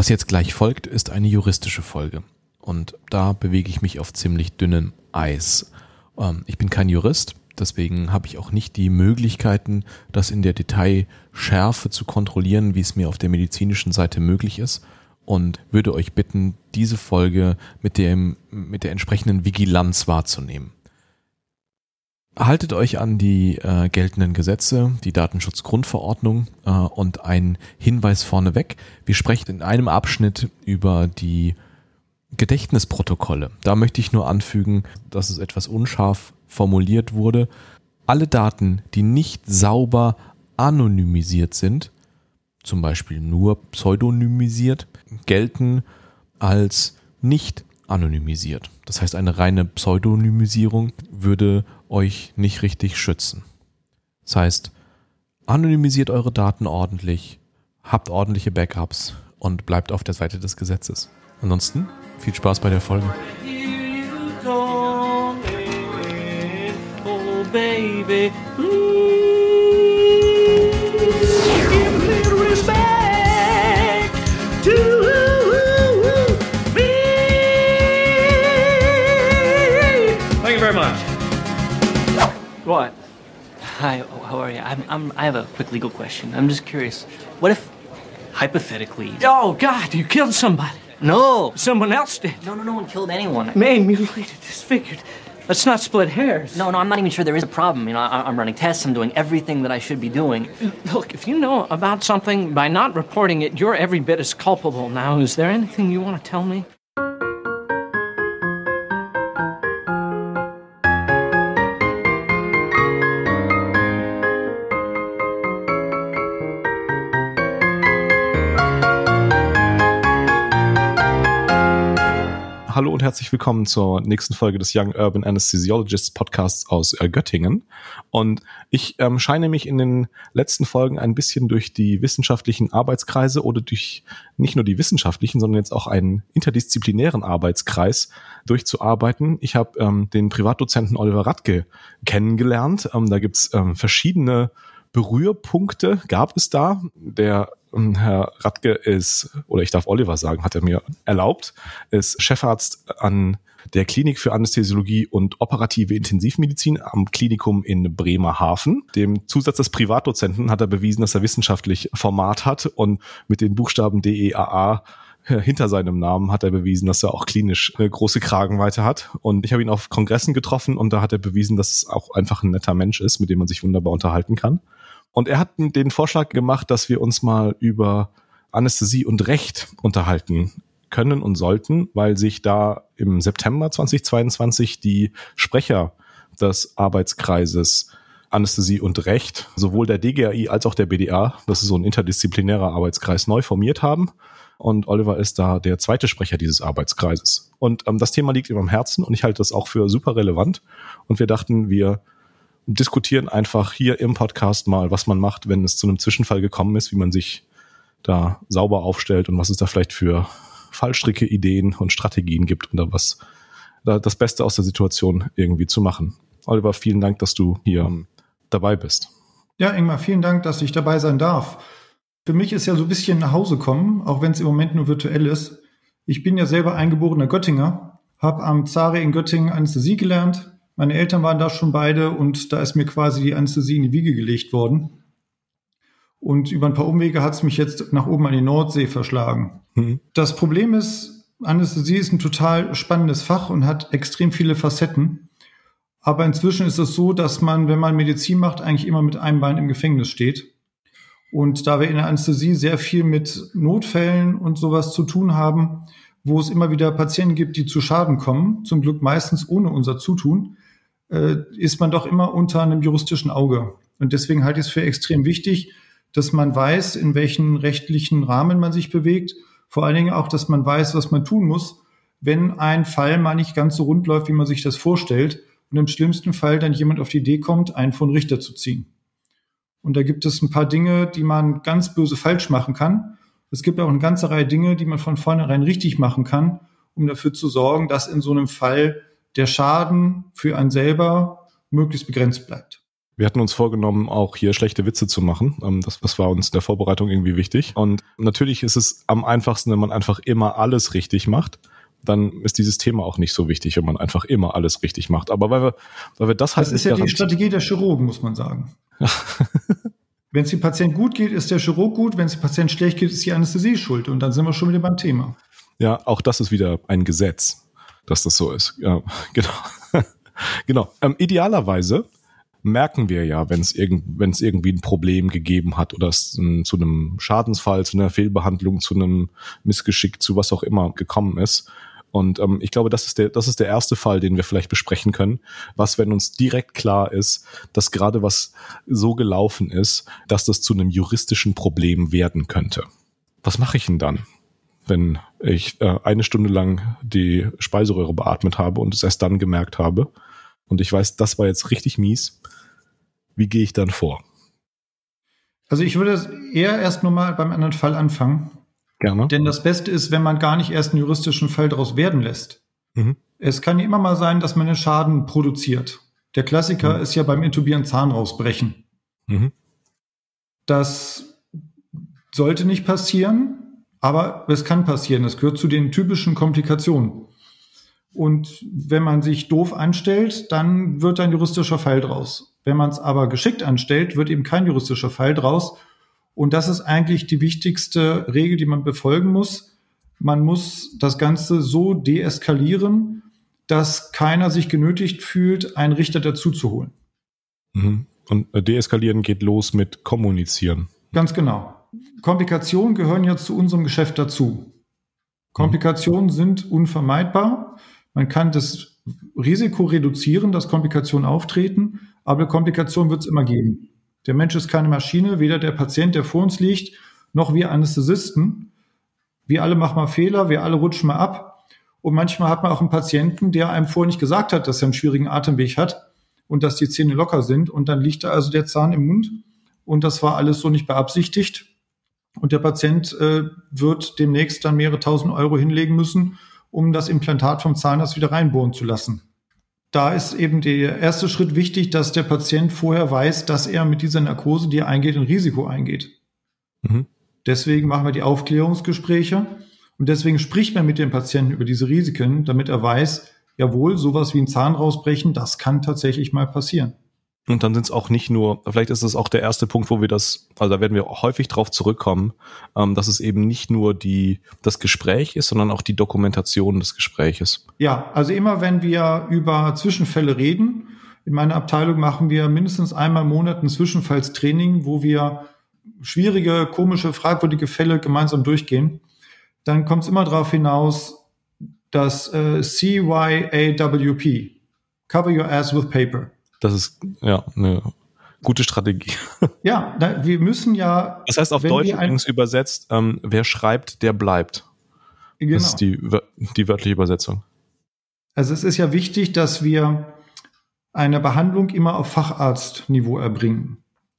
Was jetzt gleich folgt, ist eine juristische Folge. Und da bewege ich mich auf ziemlich dünnem Eis. Ähm, ich bin kein Jurist, deswegen habe ich auch nicht die Möglichkeiten, das in der Detailschärfe zu kontrollieren, wie es mir auf der medizinischen Seite möglich ist. Und würde euch bitten, diese Folge mit, dem, mit der entsprechenden Vigilanz wahrzunehmen. Haltet euch an die äh, geltenden Gesetze, die Datenschutzgrundverordnung äh, und ein Hinweis vorneweg. Wir sprechen in einem Abschnitt über die Gedächtnisprotokolle. Da möchte ich nur anfügen, dass es etwas unscharf formuliert wurde. Alle Daten, die nicht sauber anonymisiert sind, zum Beispiel nur pseudonymisiert, gelten als nicht anonymisiert. Das heißt, eine reine Pseudonymisierung würde euch nicht richtig schützen. Das heißt, anonymisiert eure Daten ordentlich, habt ordentliche Backups und bleibt auf der Seite des Gesetzes. Ansonsten viel Spaß bei der Folge. baby, What? Hi, how are you? I'm, I'm, I have a quick legal question. I'm just curious. What if, hypothetically... Oh, God, you killed somebody. No. Someone else did. No, no, no one killed anyone. Man, mutilated, disfigured. Let's not split hairs. No, no, I'm not even sure there is a problem. You know, I, I'm running tests, I'm doing everything that I should be doing. Look, if you know about something, by not reporting it, you're every bit as culpable. Now, is there anything you want to tell me? Hallo und herzlich willkommen zur nächsten Folge des Young Urban Anesthesiologists Podcasts aus äh, Göttingen. Und ich ähm, scheine mich in den letzten Folgen ein bisschen durch die wissenschaftlichen Arbeitskreise oder durch nicht nur die wissenschaftlichen, sondern jetzt auch einen interdisziplinären Arbeitskreis durchzuarbeiten. Ich habe ähm, den Privatdozenten Oliver Radke kennengelernt. Ähm, da gibt's ähm, verschiedene Berührpunkte gab es da. Der Herr Radke ist, oder ich darf Oliver sagen, hat er mir erlaubt, ist Chefarzt an der Klinik für Anästhesiologie und operative Intensivmedizin am Klinikum in Bremerhaven. Dem Zusatz des Privatdozenten hat er bewiesen, dass er wissenschaftlich Format hat und mit den Buchstaben DEAA hinter seinem Namen hat er bewiesen, dass er auch klinisch eine große Kragenweite hat. Und ich habe ihn auf Kongressen getroffen und da hat er bewiesen, dass es auch einfach ein netter Mensch ist, mit dem man sich wunderbar unterhalten kann. Und er hat den Vorschlag gemacht, dass wir uns mal über Anästhesie und Recht unterhalten können und sollten, weil sich da im September 2022 die Sprecher des Arbeitskreises Anästhesie und Recht, sowohl der DGAI als auch der BDA, das ist so ein interdisziplinärer Arbeitskreis, neu formiert haben. Und Oliver ist da der zweite Sprecher dieses Arbeitskreises. Und ähm, das Thema liegt ihm am Herzen und ich halte das auch für super relevant. Und wir dachten, wir diskutieren einfach hier im Podcast mal, was man macht, wenn es zu einem Zwischenfall gekommen ist, wie man sich da sauber aufstellt und was es da vielleicht für Fallstricke, Ideen und Strategien gibt, um da was, da das Beste aus der Situation irgendwie zu machen. Oliver, vielen Dank, dass du hier dabei bist. Ja, Ingmar, vielen Dank, dass ich dabei sein darf. Für mich ist ja so ein bisschen nach Hause kommen, auch wenn es im Moment nur virtuell ist. Ich bin ja selber eingeborener Göttinger, habe am Zare in Göttingen Anästhesie gelernt, meine Eltern waren da schon beide und da ist mir quasi die Anästhesie in die Wiege gelegt worden. Und über ein paar Umwege hat es mich jetzt nach oben an die Nordsee verschlagen. Mhm. Das Problem ist, Anästhesie ist ein total spannendes Fach und hat extrem viele Facetten. Aber inzwischen ist es so, dass man, wenn man Medizin macht, eigentlich immer mit einem Bein im Gefängnis steht. Und da wir in der Anästhesie sehr viel mit Notfällen und sowas zu tun haben, wo es immer wieder Patienten gibt, die zu Schaden kommen, zum Glück meistens ohne unser Zutun, äh, ist man doch immer unter einem juristischen Auge. Und deswegen halte ich es für extrem wichtig, dass man weiß, in welchen rechtlichen Rahmen man sich bewegt. Vor allen Dingen auch, dass man weiß, was man tun muss, wenn ein Fall mal nicht ganz so rund läuft, wie man sich das vorstellt. Und im schlimmsten Fall dann jemand auf die Idee kommt, einen von Richter zu ziehen. Und da gibt es ein paar Dinge, die man ganz böse falsch machen kann. Es gibt auch eine ganze Reihe Dinge, die man von vornherein richtig machen kann, um dafür zu sorgen, dass in so einem Fall der Schaden für einen selber möglichst begrenzt bleibt. Wir hatten uns vorgenommen, auch hier schlechte Witze zu machen. Ähm, das, das war uns in der Vorbereitung irgendwie wichtig. Und natürlich ist es am einfachsten, wenn man einfach immer alles richtig macht. Dann ist dieses Thema auch nicht so wichtig, wenn man einfach immer alles richtig macht. Aber weil wir, weil wir das halt. Das ist ja die Strategie der Chirurgen, muss man sagen. wenn es dem Patienten gut geht, ist der Chirurg gut. Wenn es dem Patienten schlecht geht, ist die Anästhesie schuld. Und dann sind wir schon wieder beim Thema. Ja, auch das ist wieder ein Gesetz, dass das so ist. Ja, genau. genau. Ähm, idealerweise merken wir ja, wenn es irgend, irgendwie ein Problem gegeben hat oder es um, zu einem Schadensfall, zu einer Fehlbehandlung, zu einem Missgeschick, zu was auch immer gekommen ist. Und ähm, ich glaube, das ist der, das ist der erste Fall, den wir vielleicht besprechen können. Was, wenn uns direkt klar ist, dass gerade was so gelaufen ist, dass das zu einem juristischen Problem werden könnte. Was mache ich denn dann? Wenn ich äh, eine Stunde lang die Speiseröhre beatmet habe und es erst dann gemerkt habe und ich weiß, das war jetzt richtig mies, wie gehe ich dann vor? Also ich würde eher erst nur mal beim anderen Fall anfangen. Gerne. Denn das Beste ist, wenn man gar nicht erst einen juristischen Fall daraus werden lässt. Mhm. Es kann ja immer mal sein, dass man einen Schaden produziert. Der Klassiker mhm. ist ja beim Intubieren Zahn rausbrechen. Mhm. Das sollte nicht passieren, aber es kann passieren. Es gehört zu den typischen Komplikationen. Und wenn man sich doof anstellt, dann wird ein juristischer Fall draus. Wenn man es aber geschickt anstellt, wird eben kein juristischer Fall draus. Und das ist eigentlich die wichtigste Regel, die man befolgen muss. Man muss das Ganze so deeskalieren, dass keiner sich genötigt fühlt, einen Richter dazu zu holen. Mhm. Und äh, deeskalieren geht los mit kommunizieren. Ganz genau. Komplikationen gehören ja zu unserem Geschäft dazu. Komplikationen mhm. sind unvermeidbar. Man kann das Risiko reduzieren, dass Komplikationen auftreten, aber Komplikationen wird es immer geben. Der Mensch ist keine Maschine, weder der Patient, der vor uns liegt, noch wir Anästhesisten. Wir alle machen mal Fehler, wir alle rutschen mal ab. Und manchmal hat man auch einen Patienten, der einem vorher nicht gesagt hat, dass er einen schwierigen Atemweg hat und dass die Zähne locker sind. Und dann liegt da also der Zahn im Mund und das war alles so nicht beabsichtigt. Und der Patient äh, wird demnächst dann mehrere tausend Euro hinlegen müssen, um das Implantat vom Zahnarzt wieder reinbohren zu lassen. Da ist eben der erste Schritt wichtig, dass der Patient vorher weiß, dass er mit dieser Narkose, die er eingeht, ein Risiko eingeht. Mhm. Deswegen machen wir die Aufklärungsgespräche und deswegen spricht man mit dem Patienten über diese Risiken, damit er weiß, jawohl, sowas wie ein Zahn rausbrechen, das kann tatsächlich mal passieren. Und dann sind es auch nicht nur, vielleicht ist es auch der erste Punkt, wo wir das, also da werden wir häufig drauf zurückkommen, ähm, dass es eben nicht nur die, das Gespräch ist, sondern auch die Dokumentation des Gespräches. Ja, also immer wenn wir über Zwischenfälle reden, in meiner Abteilung machen wir mindestens einmal im Monat ein Zwischenfallstraining, wo wir schwierige, komische, fragwürdige Fälle gemeinsam durchgehen. Dann kommt es immer darauf hinaus, dass äh, CYAWP, Cover Your Ass with Paper. Das ist ja eine gute Strategie. Ja, da, wir müssen ja. Das heißt auf Deutsch übrigens übersetzt, ähm, wer schreibt, der bleibt. Genau. Das ist die, die wörtliche Übersetzung. Also es ist ja wichtig, dass wir eine Behandlung immer auf Facharztniveau erbringen.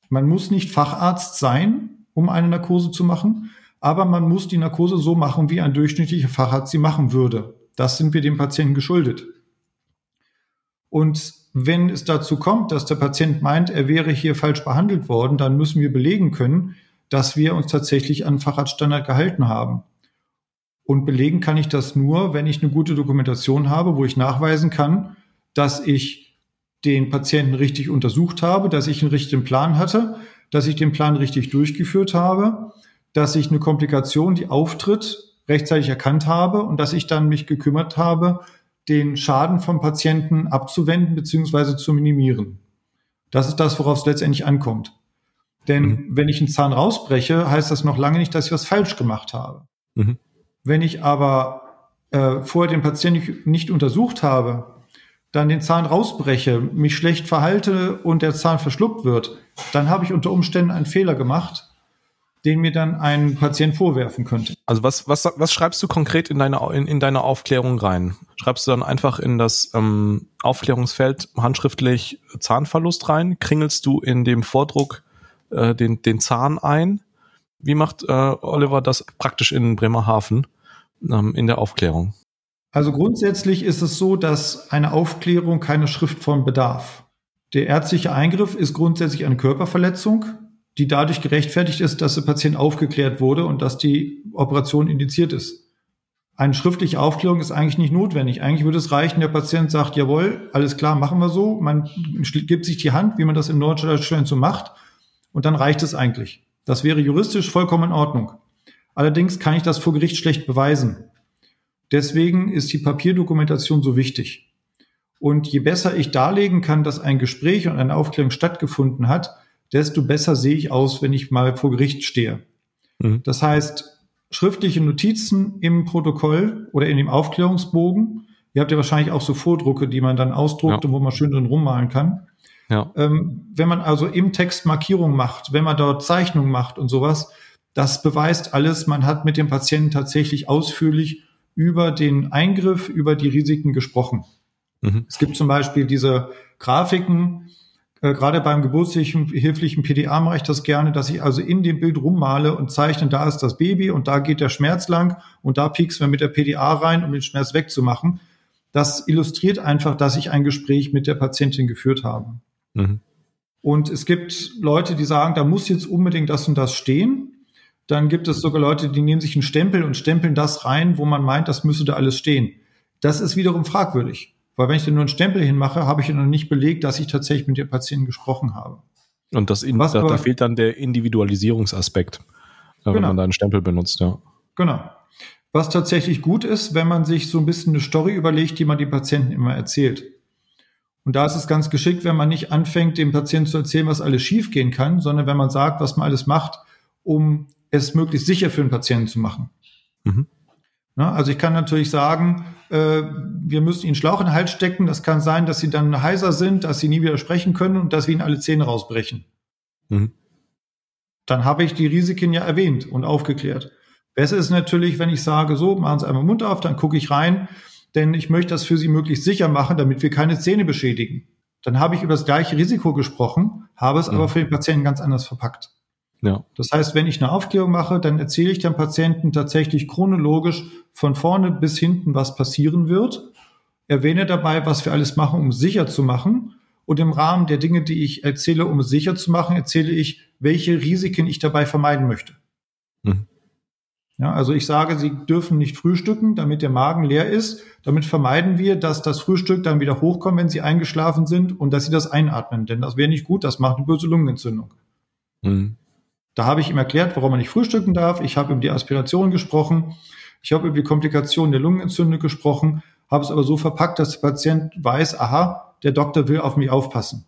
Man muss nicht Facharzt sein, um eine Narkose zu machen, aber man muss die Narkose so machen, wie ein durchschnittlicher Facharzt sie machen würde. Das sind wir dem Patienten geschuldet. Und wenn es dazu kommt, dass der Patient meint, er wäre hier falsch behandelt worden, dann müssen wir belegen können, dass wir uns tatsächlich an Facharztstandard gehalten haben. Und belegen kann ich das nur, wenn ich eine gute Dokumentation habe, wo ich nachweisen kann, dass ich den Patienten richtig untersucht habe, dass ich einen richtigen Plan hatte, dass ich den Plan richtig durchgeführt habe, dass ich eine Komplikation, die auftritt, rechtzeitig erkannt habe und dass ich dann mich gekümmert habe, den Schaden vom Patienten abzuwenden bzw. zu minimieren. Das ist das, worauf es letztendlich ankommt. Denn mhm. wenn ich einen Zahn rausbreche, heißt das noch lange nicht, dass ich was falsch gemacht habe. Mhm. Wenn ich aber äh, vorher den Patienten nicht, nicht untersucht habe, dann den Zahn rausbreche, mich schlecht verhalte und der Zahn verschluckt wird, dann habe ich unter Umständen einen Fehler gemacht den mir dann ein Patient vorwerfen könnte. Also was, was, was schreibst du konkret in deine, in, in deine Aufklärung rein? Schreibst du dann einfach in das ähm, Aufklärungsfeld handschriftlich Zahnverlust rein? Kringelst du in dem Vordruck äh, den, den Zahn ein? Wie macht äh, Oliver das praktisch in Bremerhaven ähm, in der Aufklärung? Also grundsätzlich ist es so, dass eine Aufklärung keine Schriftform bedarf. Der ärztliche Eingriff ist grundsätzlich eine Körperverletzung, die dadurch gerechtfertigt ist, dass der Patient aufgeklärt wurde und dass die Operation indiziert ist. Eine schriftliche Aufklärung ist eigentlich nicht notwendig. Eigentlich würde es reichen, der Patient sagt, jawohl, alles klar, machen wir so. Man gibt sich die Hand, wie man das in Norddeutschland so macht. Und dann reicht es eigentlich. Das wäre juristisch vollkommen in Ordnung. Allerdings kann ich das vor Gericht schlecht beweisen. Deswegen ist die Papierdokumentation so wichtig. Und je besser ich darlegen kann, dass ein Gespräch und eine Aufklärung stattgefunden hat, desto besser sehe ich aus, wenn ich mal vor Gericht stehe. Mhm. Das heißt, schriftliche Notizen im Protokoll oder in dem Aufklärungsbogen. Ihr habt ja wahrscheinlich auch so Vordrucke, die man dann ausdruckt ja. und wo man schön drin rummalen kann. Ja. Ähm, wenn man also im Text Markierungen macht, wenn man dort Zeichnungen macht und sowas, das beweist alles, man hat mit dem Patienten tatsächlich ausführlich über den Eingriff, über die Risiken gesprochen. Mhm. Es gibt zum Beispiel diese Grafiken, äh, gerade beim geburtshilflichen PDA mache ich das gerne, dass ich also in dem Bild rummale und zeichne, da ist das Baby und da geht der Schmerz lang und da piekst man mit der PDA rein, um den Schmerz wegzumachen. Das illustriert einfach, dass ich ein Gespräch mit der Patientin geführt habe. Mhm. Und es gibt Leute, die sagen, da muss jetzt unbedingt das und das stehen. Dann gibt es sogar Leute, die nehmen sich einen Stempel und stempeln das rein, wo man meint, das müsste da alles stehen. Das ist wiederum fragwürdig. Weil wenn ich da nur einen Stempel hinmache, habe ich ja noch nicht belegt, dass ich tatsächlich mit dem Patienten gesprochen habe. Und das in, da, da, fehlt dann der Individualisierungsaspekt, äh, wenn genau. man da einen Stempel benutzt, ja. Genau. Was tatsächlich gut ist, wenn man sich so ein bisschen eine Story überlegt, die man dem Patienten immer erzählt. Und da ist es ganz geschickt, wenn man nicht anfängt, dem Patienten zu erzählen, was alles schiefgehen kann, sondern wenn man sagt, was man alles macht, um es möglichst sicher für den Patienten zu machen. Mhm. Na, also ich kann natürlich sagen, äh, wir müssen ihnen Schlauch in den Hals stecken. Das kann sein, dass sie dann heiser sind, dass sie nie wieder sprechen können und dass wir ihnen alle Zähne rausbrechen. Mhm. Dann habe ich die Risiken ja erwähnt und aufgeklärt. Besser ist natürlich, wenn ich sage, so, machen Sie einmal Mund auf, dann gucke ich rein, denn ich möchte das für Sie möglichst sicher machen, damit wir keine Zähne beschädigen. Dann habe ich über das gleiche Risiko gesprochen, habe es mhm. aber für den Patienten ganz anders verpackt. Ja. Das heißt, wenn ich eine Aufklärung mache, dann erzähle ich dem Patienten tatsächlich chronologisch von vorne bis hinten, was passieren wird. Erwähne dabei, was wir alles machen, um sicher zu machen. Und im Rahmen der Dinge, die ich erzähle, um es sicher zu machen, erzähle ich, welche Risiken ich dabei vermeiden möchte. Mhm. Ja, also ich sage, Sie dürfen nicht frühstücken, damit der Magen leer ist. Damit vermeiden wir, dass das Frühstück dann wieder hochkommt, wenn Sie eingeschlafen sind und dass Sie das einatmen. Denn das wäre nicht gut, das macht eine böse Lungenentzündung. Mhm. Da habe ich ihm erklärt, warum er nicht frühstücken darf. Ich habe über die Aspiration gesprochen. Ich habe über die Komplikationen der Lungenentzündung gesprochen, habe es aber so verpackt, dass der Patient weiß, aha, der Doktor will auf mich aufpassen.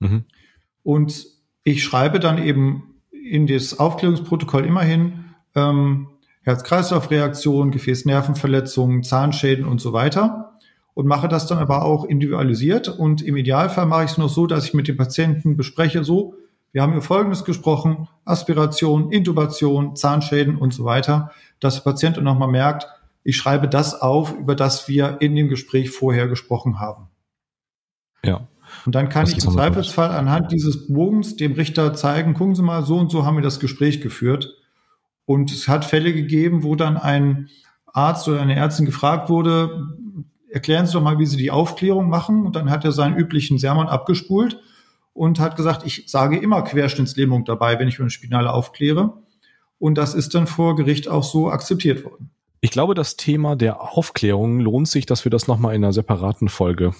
Mhm. Und ich schreibe dann eben in das Aufklärungsprotokoll immerhin ähm, Herz-Kreislauf-Reaktion, Gefäßnervenverletzungen, Zahnschäden und so weiter und mache das dann aber auch individualisiert und im Idealfall mache ich es noch so, dass ich mit dem Patienten bespreche, so, wir haben über Folgendes gesprochen, Aspiration, Intubation, Zahnschäden und so weiter, dass der Patient dann nochmal merkt, ich schreibe das auf, über das wir in dem Gespräch vorher gesprochen haben. Ja. Und dann kann das ich im Zweifelsfall anhand dieses Bogens dem Richter zeigen, gucken Sie mal, so und so haben wir das Gespräch geführt. Und es hat Fälle gegeben, wo dann ein Arzt oder eine Ärztin gefragt wurde, erklären Sie doch mal, wie Sie die Aufklärung machen. Und dann hat er seinen üblichen Sermon abgespult und hat gesagt, ich sage immer Querschnittslähmung dabei, wenn ich über eine Spinale aufkläre. Und das ist dann vor Gericht auch so akzeptiert worden. Ich glaube, das Thema der Aufklärung lohnt sich, dass wir das nochmal in einer separaten Folge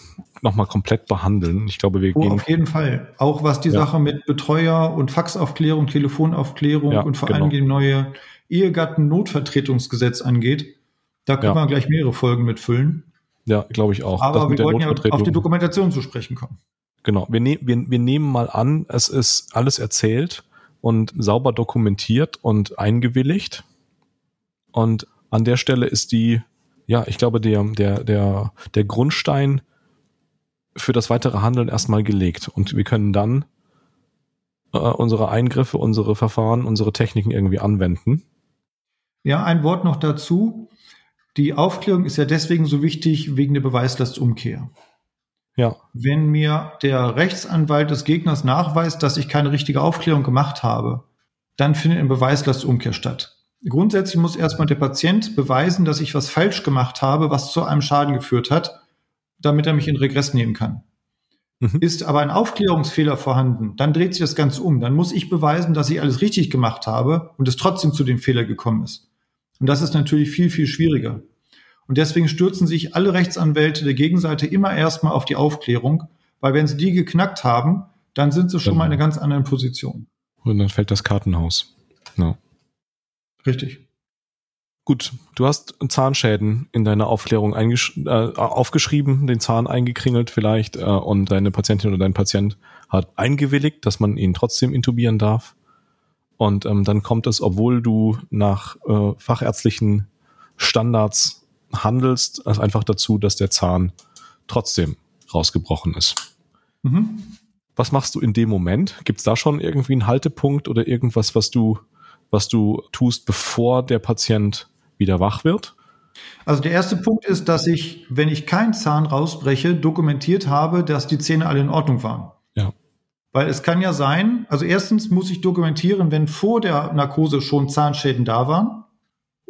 nochmal komplett behandeln. Ich glaube, wir oh, gehen. Auf jeden Fall. Auch was die ja. Sache mit Betreuer und Faxaufklärung, Telefonaufklärung ja, und vor genau. allem dem neue Ehegatten-Notvertretungsgesetz angeht. Da können ja. wir gleich mehrere Folgen mitfüllen. Ja, glaube ich auch. Aber wir wollten ja auf die Dokumentation zu sprechen kommen. Genau, wir, ne wir, wir nehmen mal an, es ist alles erzählt und sauber dokumentiert und eingewilligt. Und an der Stelle ist die, ja, ich glaube, der, der, der, der Grundstein für das weitere Handeln erstmal gelegt. Und wir können dann äh, unsere Eingriffe, unsere Verfahren, unsere Techniken irgendwie anwenden. Ja, ein Wort noch dazu. Die Aufklärung ist ja deswegen so wichtig wegen der Beweislastumkehr. Ja. Wenn mir der Rechtsanwalt des Gegners nachweist, dass ich keine richtige Aufklärung gemacht habe, dann findet eine Beweislastumkehr statt. Grundsätzlich muss erstmal der Patient beweisen, dass ich was falsch gemacht habe, was zu einem Schaden geführt hat, damit er mich in Regress nehmen kann. Mhm. Ist aber ein Aufklärungsfehler vorhanden, dann dreht sich das Ganze um. Dann muss ich beweisen, dass ich alles richtig gemacht habe und es trotzdem zu dem Fehler gekommen ist. Und das ist natürlich viel, viel schwieriger. Und deswegen stürzen sich alle Rechtsanwälte der Gegenseite immer erstmal auf die Aufklärung, weil wenn sie die geknackt haben, dann sind sie schon mal in einer ganz anderen Position. Und dann fällt das Kartenhaus. Ja. Richtig. Gut, du hast Zahnschäden in deiner Aufklärung äh, aufgeschrieben, den Zahn eingekringelt vielleicht äh, und deine Patientin oder dein Patient hat eingewilligt, dass man ihn trotzdem intubieren darf. Und ähm, dann kommt es, obwohl du nach äh, fachärztlichen Standards handelst, also einfach dazu, dass der Zahn trotzdem rausgebrochen ist. Mhm. Was machst du in dem Moment? Gibt es da schon irgendwie einen Haltepunkt oder irgendwas, was du, was du tust, bevor der Patient wieder wach wird? Also der erste Punkt ist, dass ich, wenn ich keinen Zahn rausbreche, dokumentiert habe, dass die Zähne alle in Ordnung waren. Ja. Weil es kann ja sein, also erstens muss ich dokumentieren, wenn vor der Narkose schon Zahnschäden da waren.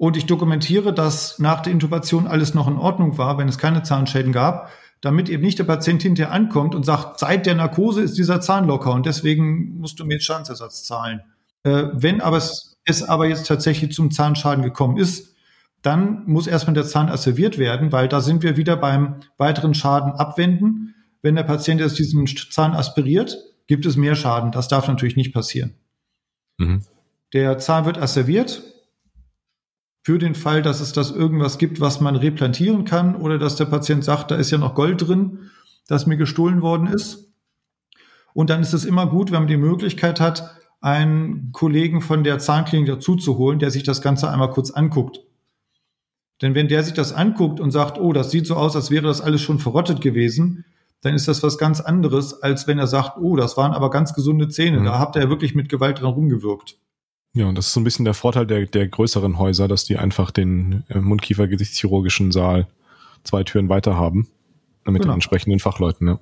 Und ich dokumentiere, dass nach der Intubation alles noch in Ordnung war, wenn es keine Zahnschäden gab, damit eben nicht der Patient hinterher ankommt und sagt, seit der Narkose ist dieser Zahn locker und deswegen musst du mir jetzt Schadensersatz zahlen. Äh, wenn aber es, es aber jetzt tatsächlich zum Zahnschaden gekommen ist, dann muss erstmal der Zahn asserviert werden, weil da sind wir wieder beim weiteren Schaden abwenden. Wenn der Patient jetzt diesen Zahn aspiriert, gibt es mehr Schaden. Das darf natürlich nicht passieren. Mhm. Der Zahn wird asserviert für den Fall, dass es das irgendwas gibt, was man replantieren kann oder dass der Patient sagt, da ist ja noch Gold drin, das mir gestohlen worden ist. Und dann ist es immer gut, wenn man die Möglichkeit hat, einen Kollegen von der Zahnklinik dazu zu holen, der sich das Ganze einmal kurz anguckt. Denn wenn der sich das anguckt und sagt, oh, das sieht so aus, als wäre das alles schon verrottet gewesen, dann ist das was ganz anderes, als wenn er sagt, oh, das waren aber ganz gesunde Zähne. Mhm. Da habt ihr ja wirklich mit Gewalt dran rumgewirkt. Ja, und das ist so ein bisschen der Vorteil der, der größeren Häuser, dass die einfach den äh, Mundkiefer-Gesichtschirurgischen Saal zwei Türen weiter haben. Mit genau. den entsprechenden Fachleuten, ja.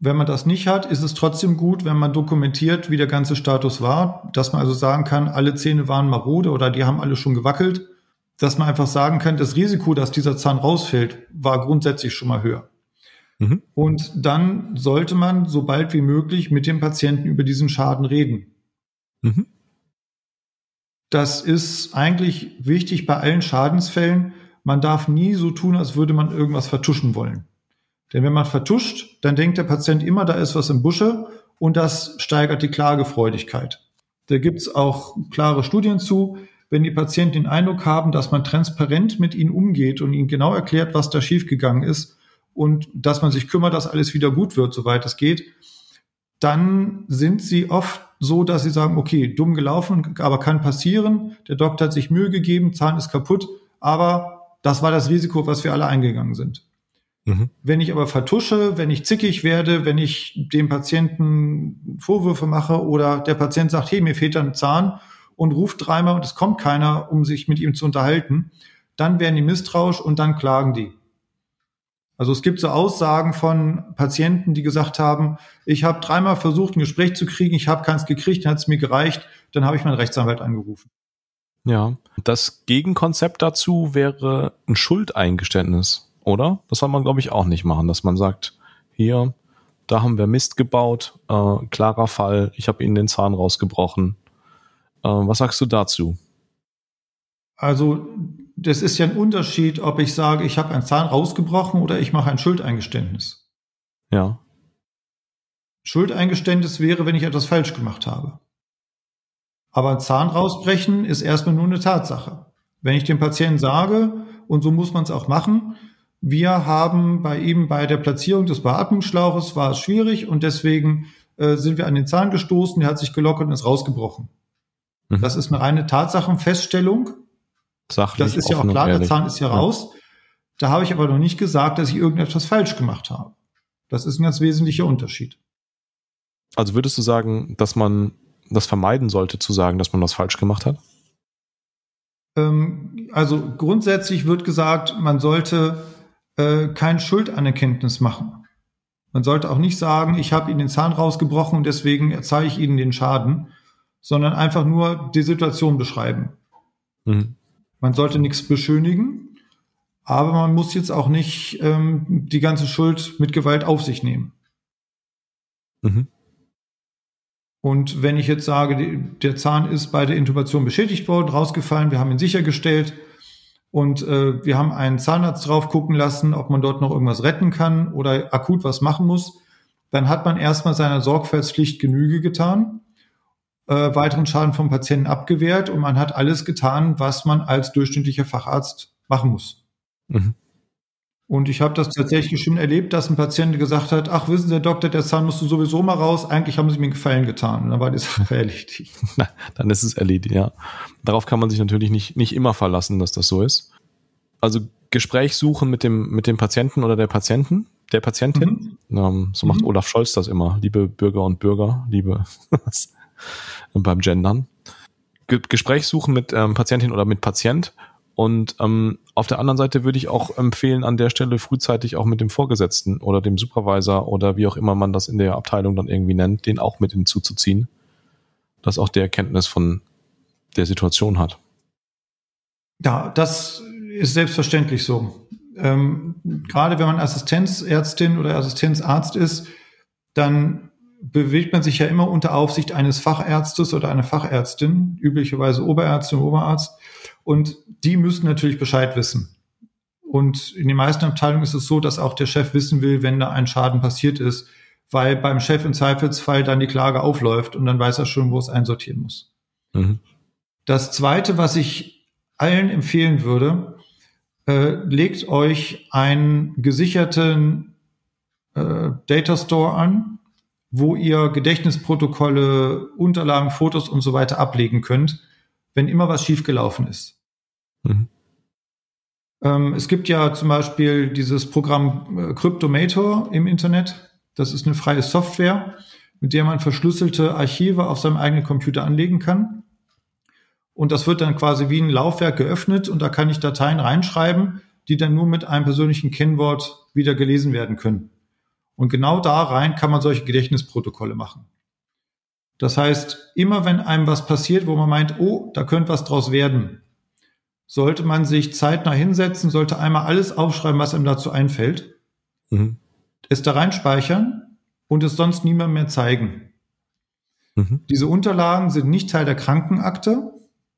Wenn man das nicht hat, ist es trotzdem gut, wenn man dokumentiert, wie der ganze Status war, dass man also sagen kann, alle Zähne waren marode oder die haben alle schon gewackelt dass man einfach sagen kann, das Risiko, dass dieser Zahn rausfällt, war grundsätzlich schon mal höher. Mhm. Und dann sollte man so bald wie möglich mit dem Patienten über diesen Schaden reden. Mhm. Das ist eigentlich wichtig bei allen Schadensfällen. Man darf nie so tun, als würde man irgendwas vertuschen wollen. Denn wenn man vertuscht, dann denkt der Patient immer, da ist was im Busche und das steigert die Klagefreudigkeit. Da gibt's auch klare Studien zu wenn die Patienten den Eindruck haben, dass man transparent mit ihnen umgeht und ihnen genau erklärt, was da schiefgegangen ist und dass man sich kümmert, dass alles wieder gut wird, soweit es geht, dann sind sie oft so, dass sie sagen, okay, dumm gelaufen, aber kann passieren. Der Doktor hat sich Mühe gegeben, Zahn ist kaputt, aber das war das Risiko, was wir alle eingegangen sind. Mhm. Wenn ich aber vertusche, wenn ich zickig werde, wenn ich dem Patienten Vorwürfe mache oder der Patient sagt, hey, mir fehlt ein Zahn und ruft dreimal und es kommt keiner, um sich mit ihm zu unterhalten, dann werden die misstrauisch und dann klagen die. Also es gibt so Aussagen von Patienten, die gesagt haben, ich habe dreimal versucht, ein Gespräch zu kriegen, ich habe keins gekriegt, dann hat es mir gereicht, dann habe ich meinen Rechtsanwalt angerufen. Ja, das Gegenkonzept dazu wäre ein Schuldeingeständnis, oder? Das soll man, glaube ich, auch nicht machen, dass man sagt, hier, da haben wir Mist gebaut, äh, klarer Fall, ich habe Ihnen den Zahn rausgebrochen, äh, was sagst du dazu? Also, das ist ja ein Unterschied, ob ich sage, ich habe einen Zahn rausgebrochen oder ich mache ein Schuldeingeständnis. Ja. Schuldeingeständnis wäre, wenn ich etwas falsch gemacht habe. Aber ein Zahn rausbrechen ist erstmal nur eine Tatsache. Wenn ich dem Patienten sage, und so muss man es auch machen, wir haben bei ihm bei der Platzierung des Beatmungsschlauches war es schwierig und deswegen äh, sind wir an den Zahn gestoßen, der hat sich gelockert und ist rausgebrochen. Mhm. Das ist eine reine Tatsachenfeststellung. Sachlich, das ist ja auch klar, der Zahn ist ja raus. Da habe ich aber noch nicht gesagt, dass ich irgendetwas falsch gemacht habe. Das ist ein ganz wesentlicher Unterschied. Also würdest du sagen, dass man das vermeiden sollte, zu sagen, dass man was falsch gemacht hat? Ähm, also grundsätzlich wird gesagt, man sollte äh, kein Schuldanerkenntnis machen. Man sollte auch nicht sagen, ich habe Ihnen den Zahn rausgebrochen und deswegen erzahle ich Ihnen den Schaden, sondern einfach nur die Situation beschreiben. Mhm. Man sollte nichts beschönigen, aber man muss jetzt auch nicht ähm, die ganze Schuld mit Gewalt auf sich nehmen. Mhm. Und wenn ich jetzt sage, der Zahn ist bei der Intubation beschädigt worden, rausgefallen, wir haben ihn sichergestellt und äh, wir haben einen Zahnarzt drauf gucken lassen, ob man dort noch irgendwas retten kann oder akut was machen muss, dann hat man erstmal seiner Sorgfaltspflicht Genüge getan, äh, weiteren Schaden vom Patienten abgewehrt und man hat alles getan, was man als durchschnittlicher Facharzt machen muss. Mhm. Und ich habe das tatsächlich schon erlebt, dass ein Patient gesagt hat, ach, wissen Sie, Herr Doktor, der Zahn musst du sowieso mal raus, eigentlich haben Sie mir einen Gefallen getan. Und dann war die Sache erledigt. Na, dann ist es erledigt, ja. Darauf kann man sich natürlich nicht, nicht immer verlassen, dass das so ist. Also Gespräch suchen mit dem, mit dem Patienten oder der Patienten, der Patientin. Mhm. Ähm, so macht mhm. Olaf Scholz das immer. Liebe Bürger und Bürger, liebe beim Gendern. Ge Gespräch suchen mit ähm, Patientin oder mit Patient und ähm, auf der anderen Seite würde ich auch empfehlen, an der Stelle frühzeitig auch mit dem Vorgesetzten oder dem Supervisor oder wie auch immer man das in der Abteilung dann irgendwie nennt, den auch mit hinzuzuziehen, dass auch der Kenntnis von der Situation hat. Ja, das ist selbstverständlich so. Ähm, gerade wenn man Assistenzärztin oder Assistenzarzt ist, dann bewegt man sich ja immer unter Aufsicht eines Fachärztes oder einer Fachärztin, üblicherweise Oberärztin, Oberarzt. Und die müssen natürlich Bescheid wissen. Und in den meisten Abteilungen ist es so, dass auch der Chef wissen will, wenn da ein Schaden passiert ist, weil beim Chef im Zweifelsfall dann die Klage aufläuft und dann weiß er schon, wo es einsortieren muss. Mhm. Das Zweite, was ich allen empfehlen würde, äh, legt euch einen gesicherten äh, Data Store an, wo ihr Gedächtnisprotokolle, Unterlagen, Fotos und so weiter ablegen könnt, wenn immer was schiefgelaufen ist. Mhm. Ähm, es gibt ja zum Beispiel dieses Programm äh, Cryptomator im Internet. Das ist eine freie Software, mit der man verschlüsselte Archive auf seinem eigenen Computer anlegen kann. Und das wird dann quasi wie ein Laufwerk geöffnet und da kann ich Dateien reinschreiben, die dann nur mit einem persönlichen Kennwort wieder gelesen werden können. Und genau da rein kann man solche Gedächtnisprotokolle machen. Das heißt, immer wenn einem was passiert, wo man meint, oh, da könnte was draus werden, sollte man sich zeitnah hinsetzen, sollte einmal alles aufschreiben, was einem dazu einfällt, mhm. es da reinspeichern und es sonst niemandem mehr zeigen. Mhm. Diese Unterlagen sind nicht Teil der Krankenakte.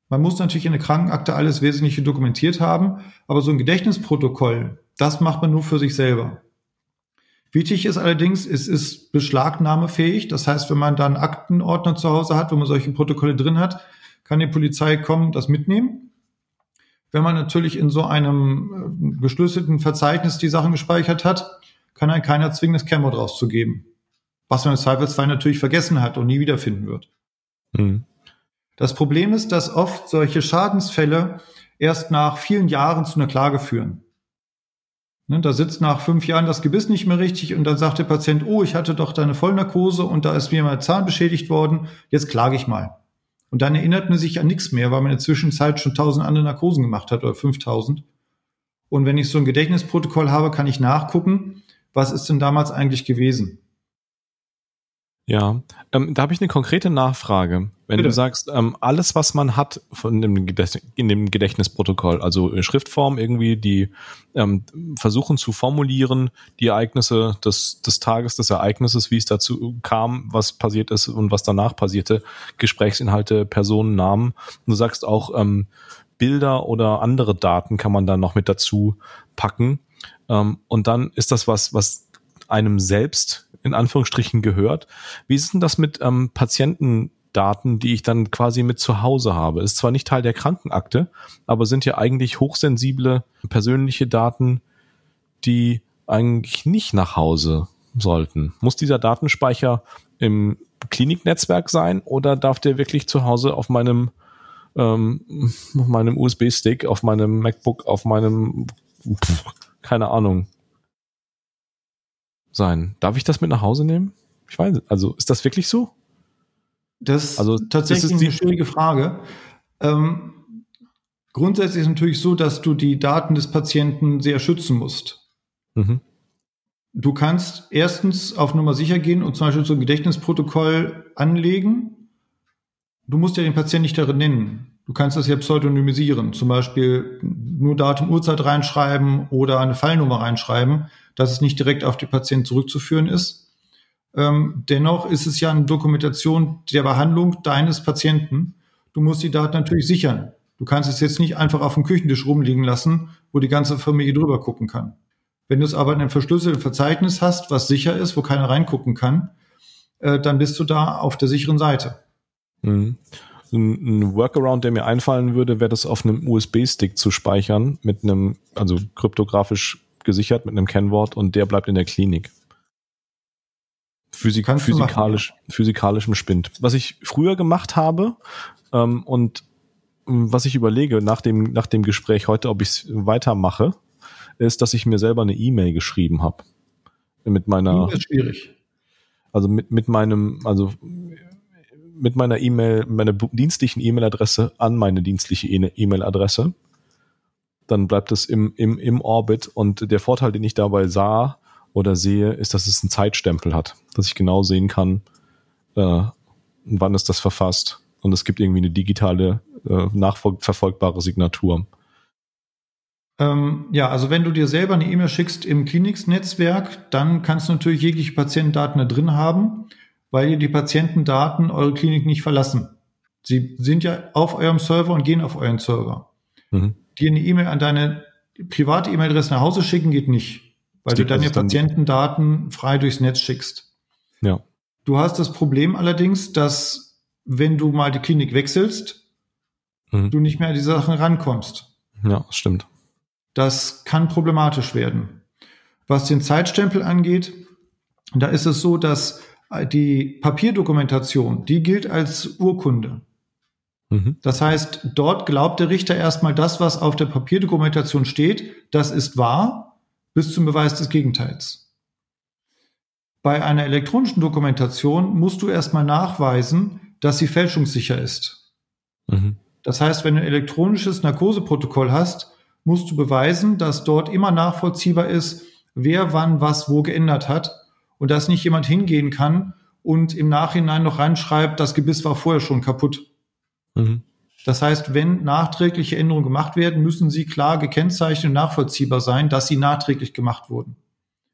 Man muss natürlich in der Krankenakte alles Wesentliche dokumentiert haben, aber so ein Gedächtnisprotokoll, das macht man nur für sich selber. Wichtig ist allerdings, es ist beschlagnahmefähig. Das heißt, wenn man da einen Aktenordner zu Hause hat, wo man solche Protokolle drin hat, kann die Polizei kommen, das mitnehmen. Wenn man natürlich in so einem äh, geschlüsselten Verzeichnis die Sachen gespeichert hat, kann einen keiner zwingen, das Kennwort rauszugeben. Was man im Zweifelsfall natürlich vergessen hat und nie wiederfinden wird. Mhm. Das Problem ist, dass oft solche Schadensfälle erst nach vielen Jahren zu einer Klage führen. Ne, da sitzt nach fünf Jahren das Gebiss nicht mehr richtig und dann sagt der Patient, oh, ich hatte doch da eine Vollnarkose und da ist mir mein Zahn beschädigt worden, jetzt klage ich mal. Und dann erinnert man sich an nichts mehr, weil man in der Zwischenzeit schon tausend andere Narkosen gemacht hat oder 5000. Und wenn ich so ein Gedächtnisprotokoll habe, kann ich nachgucken, was ist denn damals eigentlich gewesen. Ja, ähm, da habe ich eine konkrete Nachfrage. Wenn Bitte. du sagst, ähm, alles, was man hat von dem in dem Gedächtnisprotokoll, also Schriftform irgendwie, die ähm, versuchen zu formulieren, die Ereignisse des, des Tages, des Ereignisses, wie es dazu kam, was passiert ist und was danach passierte, Gesprächsinhalte, Personen, Namen. Du sagst auch, ähm, Bilder oder andere Daten kann man da noch mit dazu packen. Ähm, und dann ist das was, was einem selbst in Anführungsstrichen gehört. Wie ist denn das mit ähm, Patientendaten, die ich dann quasi mit zu Hause habe? Ist zwar nicht Teil der Krankenakte, aber sind ja eigentlich hochsensible persönliche Daten, die eigentlich nicht nach Hause sollten. Muss dieser Datenspeicher im Kliniknetzwerk sein oder darf der wirklich zu Hause auf meinem ähm, auf meinem USB-Stick, auf meinem MacBook, auf meinem keine Ahnung, sein. Darf ich das mit nach Hause nehmen? Ich weiß, also ist das wirklich so? Das also, ist tatsächlich das ist eine schwierige Frage. Ähm, grundsätzlich ist es natürlich so, dass du die Daten des Patienten sehr schützen musst. Mhm. Du kannst erstens auf Nummer sicher gehen und zum Beispiel so ein Gedächtnisprotokoll anlegen. Du musst ja den Patienten nicht darin nennen. Du kannst das ja pseudonymisieren, zum Beispiel nur Datum, Uhrzeit reinschreiben oder eine Fallnummer reinschreiben dass es nicht direkt auf die Patienten zurückzuführen ist. Ähm, dennoch ist es ja eine Dokumentation der Behandlung deines Patienten. Du musst die Daten natürlich sichern. Du kannst es jetzt nicht einfach auf dem Küchentisch rumliegen lassen, wo die ganze Familie drüber gucken kann. Wenn du es aber in einem verschlüsselten Verzeichnis hast, was sicher ist, wo keiner reingucken kann, äh, dann bist du da auf der sicheren Seite. Mhm. Ein Workaround, der mir einfallen würde, wäre das auf einem USB-Stick zu speichern, mit einem, also kryptografisch gesichert mit einem Kennwort und der bleibt in der Klinik. Physik, physikalisch, machen, ja. physikalischem Spind. Was ich früher gemacht habe ähm, und ähm, was ich überlege nach dem, nach dem Gespräch heute, ob ich es weitermache, ist, dass ich mir selber eine E-Mail geschrieben habe. Mit meiner. Das ist schwierig. Also mit, mit meinem, also mit meiner E-Mail, meiner dienstlichen E-Mail-Adresse an meine dienstliche e-, E-Mail-Adresse. Dann bleibt es im, im, im Orbit und der Vorteil, den ich dabei sah oder sehe, ist, dass es einen Zeitstempel hat, dass ich genau sehen kann, äh, wann ist das verfasst und es gibt irgendwie eine digitale, äh, nachverfolgbare Signatur. Ähm, ja, also wenn du dir selber eine E-Mail schickst im Kliniks-Netzwerk, dann kannst du natürlich jegliche Patientendaten da drin haben, weil ihr die Patientendaten eure Klinik nicht verlassen. Sie sind ja auf eurem Server und gehen auf euren Server. Mhm. Dir eine E-Mail an deine private E-Mail-Adresse nach Hause schicken geht nicht, weil du deine Patientendaten frei durchs Netz schickst. Ja. Du hast das Problem allerdings, dass wenn du mal die Klinik wechselst, mhm. du nicht mehr an die Sachen rankommst. Ja, stimmt. Das kann problematisch werden. Was den Zeitstempel angeht, da ist es so, dass die Papierdokumentation, die gilt als Urkunde. Mhm. Das heißt, dort glaubt der Richter erstmal das, was auf der Papierdokumentation steht, das ist wahr, bis zum Beweis des Gegenteils. Bei einer elektronischen Dokumentation musst du erstmal nachweisen, dass sie fälschungssicher ist. Mhm. Das heißt, wenn du ein elektronisches Narkoseprotokoll hast, musst du beweisen, dass dort immer nachvollziehbar ist, wer wann was wo geändert hat und dass nicht jemand hingehen kann und im Nachhinein noch reinschreibt, das Gebiss war vorher schon kaputt. Mhm. Das heißt, wenn nachträgliche Änderungen gemacht werden, müssen sie klar gekennzeichnet und nachvollziehbar sein, dass sie nachträglich gemacht wurden.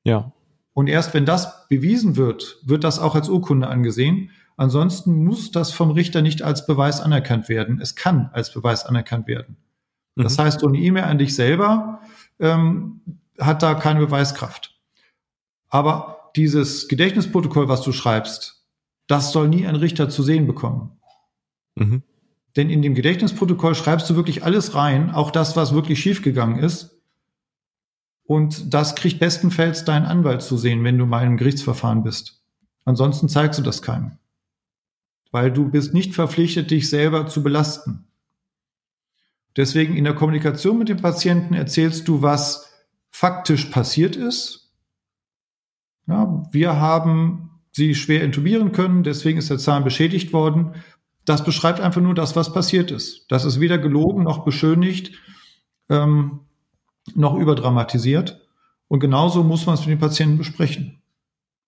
Ja. Und erst wenn das bewiesen wird, wird das auch als Urkunde angesehen. Ansonsten muss das vom Richter nicht als Beweis anerkannt werden. Es kann als Beweis anerkannt werden. Das mhm. heißt, so eine E-Mail an dich selber ähm, hat da keine Beweiskraft. Aber dieses Gedächtnisprotokoll, was du schreibst, das soll nie ein Richter zu sehen bekommen. Mhm. Denn in dem Gedächtnisprotokoll schreibst du wirklich alles rein, auch das, was wirklich schiefgegangen ist. Und das kriegt bestenfalls dein Anwalt zu sehen, wenn du mal im Gerichtsverfahren bist. Ansonsten zeigst du das keinem. Weil du bist nicht verpflichtet, dich selber zu belasten. Deswegen in der Kommunikation mit dem Patienten erzählst du, was faktisch passiert ist. Ja, wir haben sie schwer intubieren können, deswegen ist der Zahn beschädigt worden. Das beschreibt einfach nur das, was passiert ist. Das ist weder gelogen noch beschönigt, ähm, noch überdramatisiert. Und genauso muss man es mit den Patienten besprechen.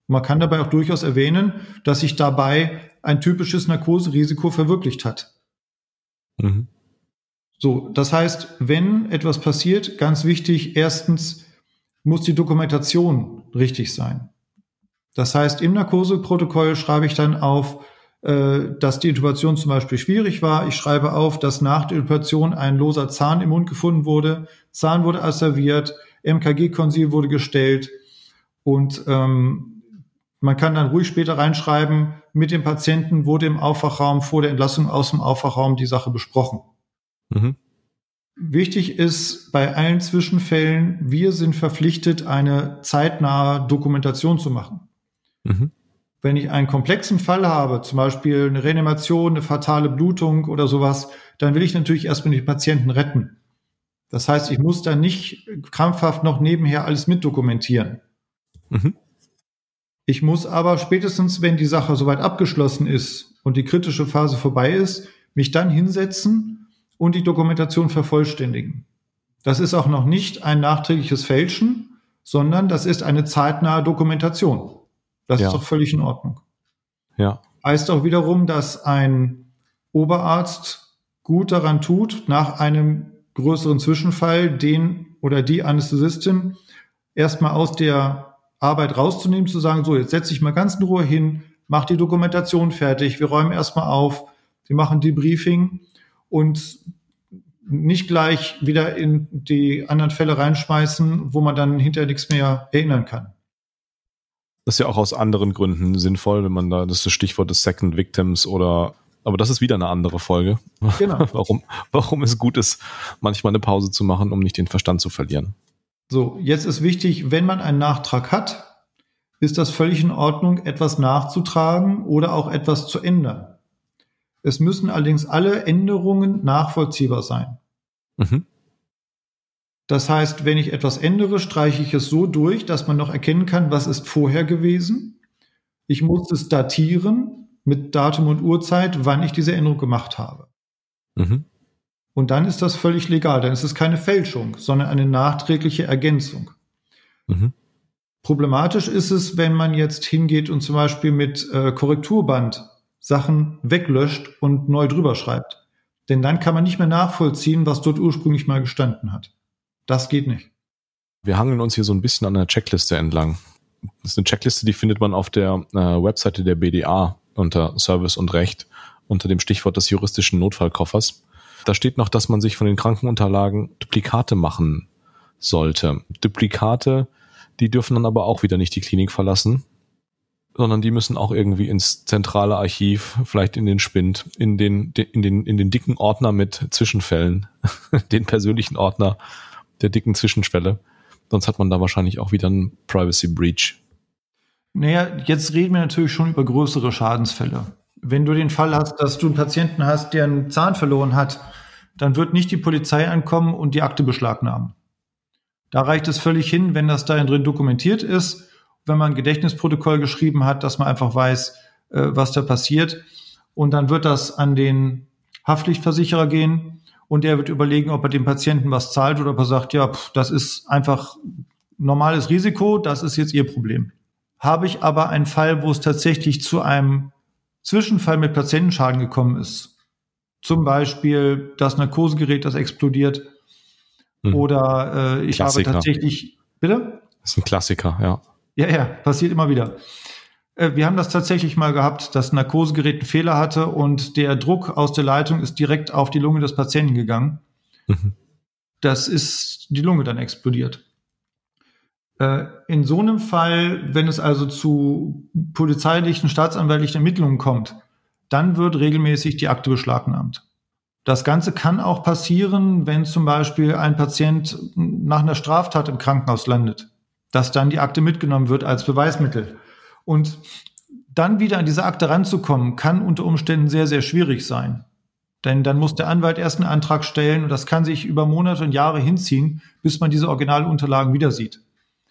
Man kann dabei auch durchaus erwähnen, dass sich dabei ein typisches Narkoserisiko verwirklicht hat. Mhm. So, das heißt, wenn etwas passiert, ganz wichtig, erstens muss die Dokumentation richtig sein. Das heißt, im Narkoseprotokoll schreibe ich dann auf, äh, dass die Intubation zum Beispiel schwierig war. Ich schreibe auf, dass nach der Intubation ein loser Zahn im Mund gefunden wurde, Zahn wurde asserviert, MKG-Konsil wurde gestellt und ähm, man kann dann ruhig später reinschreiben, mit dem Patienten wurde im Aufwachraum vor der Entlassung aus dem Aufwachraum die Sache besprochen. Mhm. Wichtig ist bei allen Zwischenfällen, wir sind verpflichtet, eine zeitnahe Dokumentation zu machen. Mhm. Wenn ich einen komplexen Fall habe, zum Beispiel eine Reanimation, eine fatale Blutung oder sowas, dann will ich natürlich erstmal den Patienten retten. Das heißt, ich muss dann nicht krampfhaft noch nebenher alles mitdokumentieren. Mhm. Ich muss aber spätestens, wenn die Sache soweit abgeschlossen ist und die kritische Phase vorbei ist, mich dann hinsetzen und die Dokumentation vervollständigen. Das ist auch noch nicht ein nachträgliches Fälschen, sondern das ist eine zeitnahe Dokumentation. Das ja. ist doch völlig in Ordnung. Ja. Heißt auch wiederum, dass ein Oberarzt gut daran tut, nach einem größeren Zwischenfall den oder die Anästhesistin erstmal aus der Arbeit rauszunehmen, zu sagen, so, jetzt setze ich mal ganz in Ruhe hin, mach die Dokumentation fertig, wir räumen erstmal auf, wir machen Debriefing und nicht gleich wieder in die anderen Fälle reinschmeißen, wo man dann hinterher nichts mehr erinnern kann. Das ist ja auch aus anderen Gründen sinnvoll, wenn man da, das ist das Stichwort des Second Victims oder, aber das ist wieder eine andere Folge. Genau. warum, warum es gut ist, manchmal eine Pause zu machen, um nicht den Verstand zu verlieren. So, jetzt ist wichtig, wenn man einen Nachtrag hat, ist das völlig in Ordnung, etwas nachzutragen oder auch etwas zu ändern. Es müssen allerdings alle Änderungen nachvollziehbar sein. Mhm. Das heißt, wenn ich etwas ändere, streiche ich es so durch, dass man noch erkennen kann, was ist vorher gewesen. Ich muss es datieren mit Datum und Uhrzeit, wann ich diese Änderung gemacht habe. Mhm. Und dann ist das völlig legal. Dann ist es keine Fälschung, sondern eine nachträgliche Ergänzung. Mhm. Problematisch ist es, wenn man jetzt hingeht und zum Beispiel mit äh, Korrekturband Sachen weglöscht und neu drüber schreibt. Denn dann kann man nicht mehr nachvollziehen, was dort ursprünglich mal gestanden hat. Das geht nicht. Wir hangeln uns hier so ein bisschen an der Checkliste entlang. Das ist eine Checkliste, die findet man auf der äh, Webseite der BDA unter Service und Recht unter dem Stichwort des juristischen Notfallkoffers. Da steht noch, dass man sich von den Krankenunterlagen Duplikate machen sollte. Duplikate, die dürfen dann aber auch wieder nicht die Klinik verlassen, sondern die müssen auch irgendwie ins zentrale Archiv, vielleicht in den Spind, in den, in den, in den dicken Ordner mit Zwischenfällen, den persönlichen Ordner der dicken Zwischenschwelle. Sonst hat man da wahrscheinlich auch wieder einen Privacy Breach. Naja, jetzt reden wir natürlich schon über größere Schadensfälle. Wenn du den Fall hast, dass du einen Patienten hast, der einen Zahn verloren hat, dann wird nicht die Polizei ankommen und die Akte beschlagnahmen. Da reicht es völlig hin, wenn das da drin dokumentiert ist, wenn man ein Gedächtnisprotokoll geschrieben hat, dass man einfach weiß, äh, was da passiert. Und dann wird das an den Haftpflichtversicherer gehen und der wird überlegen, ob er dem Patienten was zahlt oder ob er sagt, ja, pff, das ist einfach normales Risiko, das ist jetzt Ihr Problem. Habe ich aber einen Fall, wo es tatsächlich zu einem Zwischenfall mit Patientenschaden gekommen ist, zum Beispiel das Narkosegerät, das explodiert, mhm. oder äh, ich Klassiker. habe tatsächlich, bitte? Das ist ein Klassiker, ja. Ja, ja, passiert immer wieder. Äh, wir haben das tatsächlich mal gehabt, dass ein Narkosegerät einen Fehler hatte und der Druck aus der Leitung ist direkt auf die Lunge des Patienten gegangen. Mhm. Das ist die Lunge dann explodiert. Äh, in so einem Fall, wenn es also zu polizeilichen, staatsanwaltlichen Ermittlungen kommt, dann wird regelmäßig die Akte beschlagnahmt. Das Ganze kann auch passieren, wenn zum Beispiel ein Patient nach einer Straftat im Krankenhaus landet dass dann die Akte mitgenommen wird als Beweismittel. Und dann wieder an diese Akte ranzukommen, kann unter Umständen sehr, sehr schwierig sein. Denn dann muss der Anwalt erst einen Antrag stellen und das kann sich über Monate und Jahre hinziehen, bis man diese Originalunterlagen wieder sieht.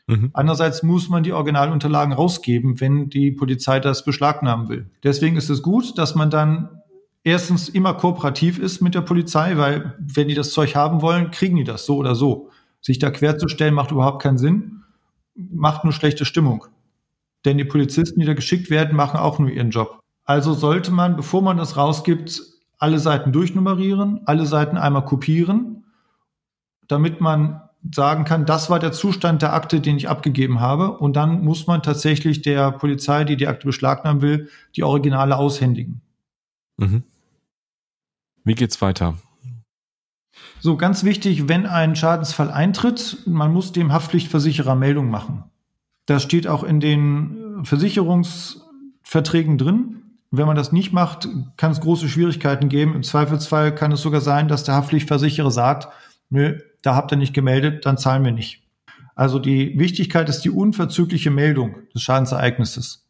Mhm. Andererseits muss man die Originalunterlagen rausgeben, wenn die Polizei das beschlagnahmen will. Deswegen ist es gut, dass man dann erstens immer kooperativ ist mit der Polizei, weil wenn die das Zeug haben wollen, kriegen die das so oder so. Sich da querzustellen macht überhaupt keinen Sinn macht nur schlechte Stimmung. Denn die Polizisten, die da geschickt werden, machen auch nur ihren Job. Also sollte man, bevor man das rausgibt, alle Seiten durchnummerieren, alle Seiten einmal kopieren, damit man sagen kann, das war der Zustand der Akte, den ich abgegeben habe. Und dann muss man tatsächlich der Polizei, die die Akte beschlagnahmen will, die Originale aushändigen. Mhm. Wie geht's weiter? So, ganz wichtig, wenn ein Schadensfall eintritt, man muss dem Haftpflichtversicherer Meldung machen. Das steht auch in den Versicherungsverträgen drin. Wenn man das nicht macht, kann es große Schwierigkeiten geben. Im Zweifelsfall kann es sogar sein, dass der Haftpflichtversicherer sagt, nö, da habt ihr nicht gemeldet, dann zahlen wir nicht. Also die Wichtigkeit ist die unverzügliche Meldung des Schadensereignisses.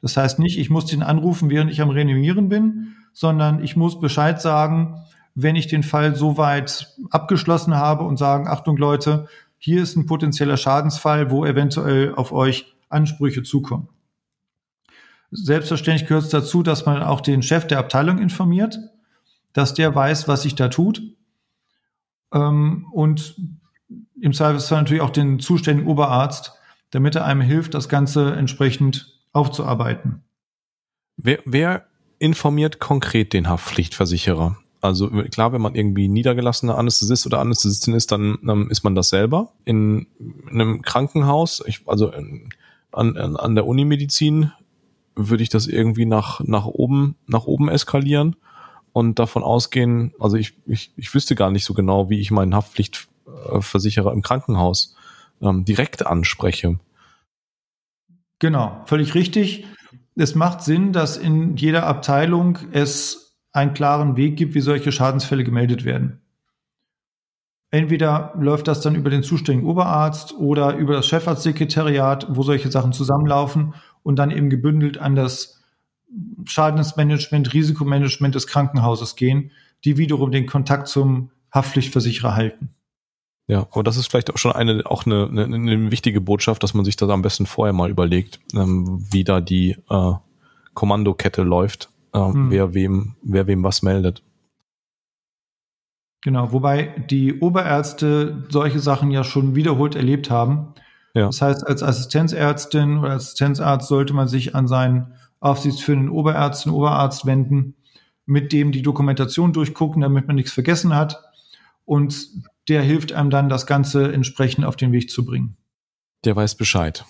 Das heißt nicht, ich muss den anrufen, während ich am Reanimieren bin, sondern ich muss Bescheid sagen, wenn ich den Fall soweit abgeschlossen habe und sagen, Achtung Leute, hier ist ein potenzieller Schadensfall, wo eventuell auf euch Ansprüche zukommen. Selbstverständlich gehört es dazu, dass man auch den Chef der Abteilung informiert, dass der weiß, was sich da tut. Ähm, und im Zweifelsfall natürlich auch den zuständigen Oberarzt, damit er einem hilft, das Ganze entsprechend aufzuarbeiten. Wer, wer informiert konkret den Haftpflichtversicherer? Also klar, wenn man irgendwie niedergelassener Anästhesist oder Anästhesistin ist, dann ähm, ist man das selber. In, in einem Krankenhaus, ich, also in, an, an der Unimedizin würde ich das irgendwie nach, nach oben, nach oben eskalieren und davon ausgehen, also ich, ich, ich wüsste gar nicht so genau, wie ich meinen Haftpflichtversicherer im Krankenhaus ähm, direkt anspreche. Genau, völlig richtig. Es macht Sinn, dass in jeder Abteilung es einen klaren Weg gibt, wie solche Schadensfälle gemeldet werden. Entweder läuft das dann über den zuständigen Oberarzt oder über das Chefarztsekretariat, wo solche Sachen zusammenlaufen und dann eben gebündelt an das Schadensmanagement, Risikomanagement des Krankenhauses gehen, die wiederum den Kontakt zum Haftpflichtversicherer halten. Ja, aber das ist vielleicht auch schon eine, auch eine, eine, eine wichtige Botschaft, dass man sich das am besten vorher mal überlegt, ähm, wie da die äh, Kommandokette läuft, äh, hm. wer wem, wer wem was meldet. Genau, wobei die Oberärzte solche Sachen ja schon wiederholt erlebt haben. Ja. Das heißt, als Assistenzärztin oder Assistenzarzt sollte man sich an seinen aufsichtsführenden Oberärztin, Oberarzt wenden, mit dem die Dokumentation durchgucken, damit man nichts vergessen hat. Und der hilft einem dann, das Ganze entsprechend auf den Weg zu bringen. Der weiß Bescheid.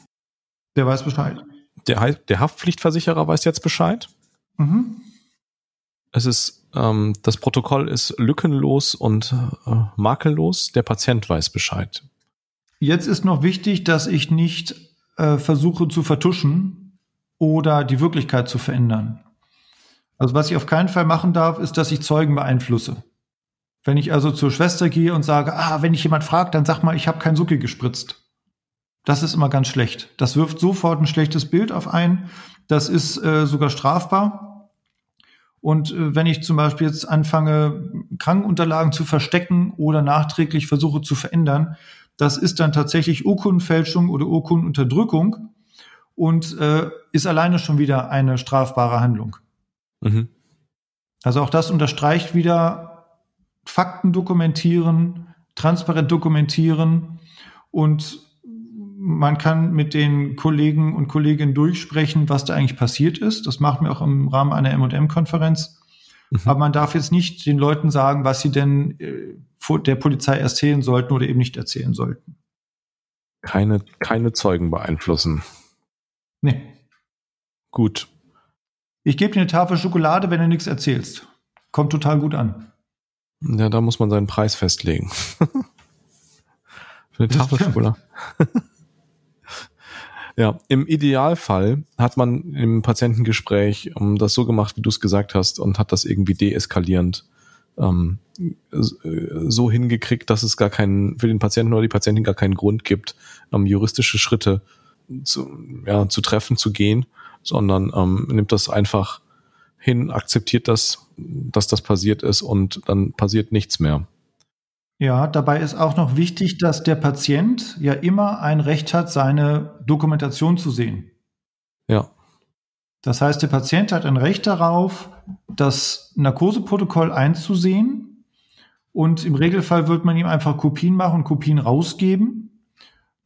Der weiß Bescheid. Der, der Haftpflichtversicherer weiß jetzt Bescheid. Mhm. Es ist, ähm, das Protokoll ist lückenlos und äh, makellos. Der Patient weiß Bescheid. Jetzt ist noch wichtig, dass ich nicht äh, versuche zu vertuschen oder die Wirklichkeit zu verändern. Also was ich auf keinen Fall machen darf, ist, dass ich Zeugen beeinflusse. Wenn ich also zur Schwester gehe und sage, ah, wenn ich jemand fragt, dann sag mal, ich habe kein Sucke gespritzt. Das ist immer ganz schlecht. Das wirft sofort ein schlechtes Bild auf ein. Das ist äh, sogar strafbar. Und äh, wenn ich zum Beispiel jetzt anfange, Krankenunterlagen zu verstecken oder nachträglich versuche zu verändern, das ist dann tatsächlich Urkundenfälschung oder Urkundenunterdrückung und äh, ist alleine schon wieder eine strafbare Handlung. Mhm. Also auch das unterstreicht wieder, Fakten dokumentieren, transparent dokumentieren und man kann mit den Kollegen und Kolleginnen durchsprechen, was da eigentlich passiert ist. Das machen wir auch im Rahmen einer M&M-Konferenz. Mhm. Aber man darf jetzt nicht den Leuten sagen, was sie denn äh, der Polizei erzählen sollten oder eben nicht erzählen sollten. Keine, keine Zeugen beeinflussen. Nee. Gut. Ich gebe dir eine Tafel Schokolade, wenn du nichts erzählst. Kommt total gut an. Ja, da muss man seinen Preis festlegen. Für eine Tafel Schokolade. ja, im Idealfall hat man im Patientengespräch um, das so gemacht, wie du es gesagt hast, und hat das irgendwie deeskalierend ähm, so hingekriegt, dass es gar keinen, für den Patienten oder die Patientin gar keinen Grund gibt, ähm, juristische Schritte zu, ja, zu treffen, zu gehen, sondern ähm, nimmt das einfach hin, akzeptiert das, dass das passiert ist und dann passiert nichts mehr. Ja, dabei ist auch noch wichtig, dass der Patient ja immer ein Recht hat, seine Dokumentation zu sehen. Ja. Das heißt, der Patient hat ein Recht darauf, das Narkoseprotokoll einzusehen. Und im Regelfall wird man ihm einfach Kopien machen, Kopien rausgeben.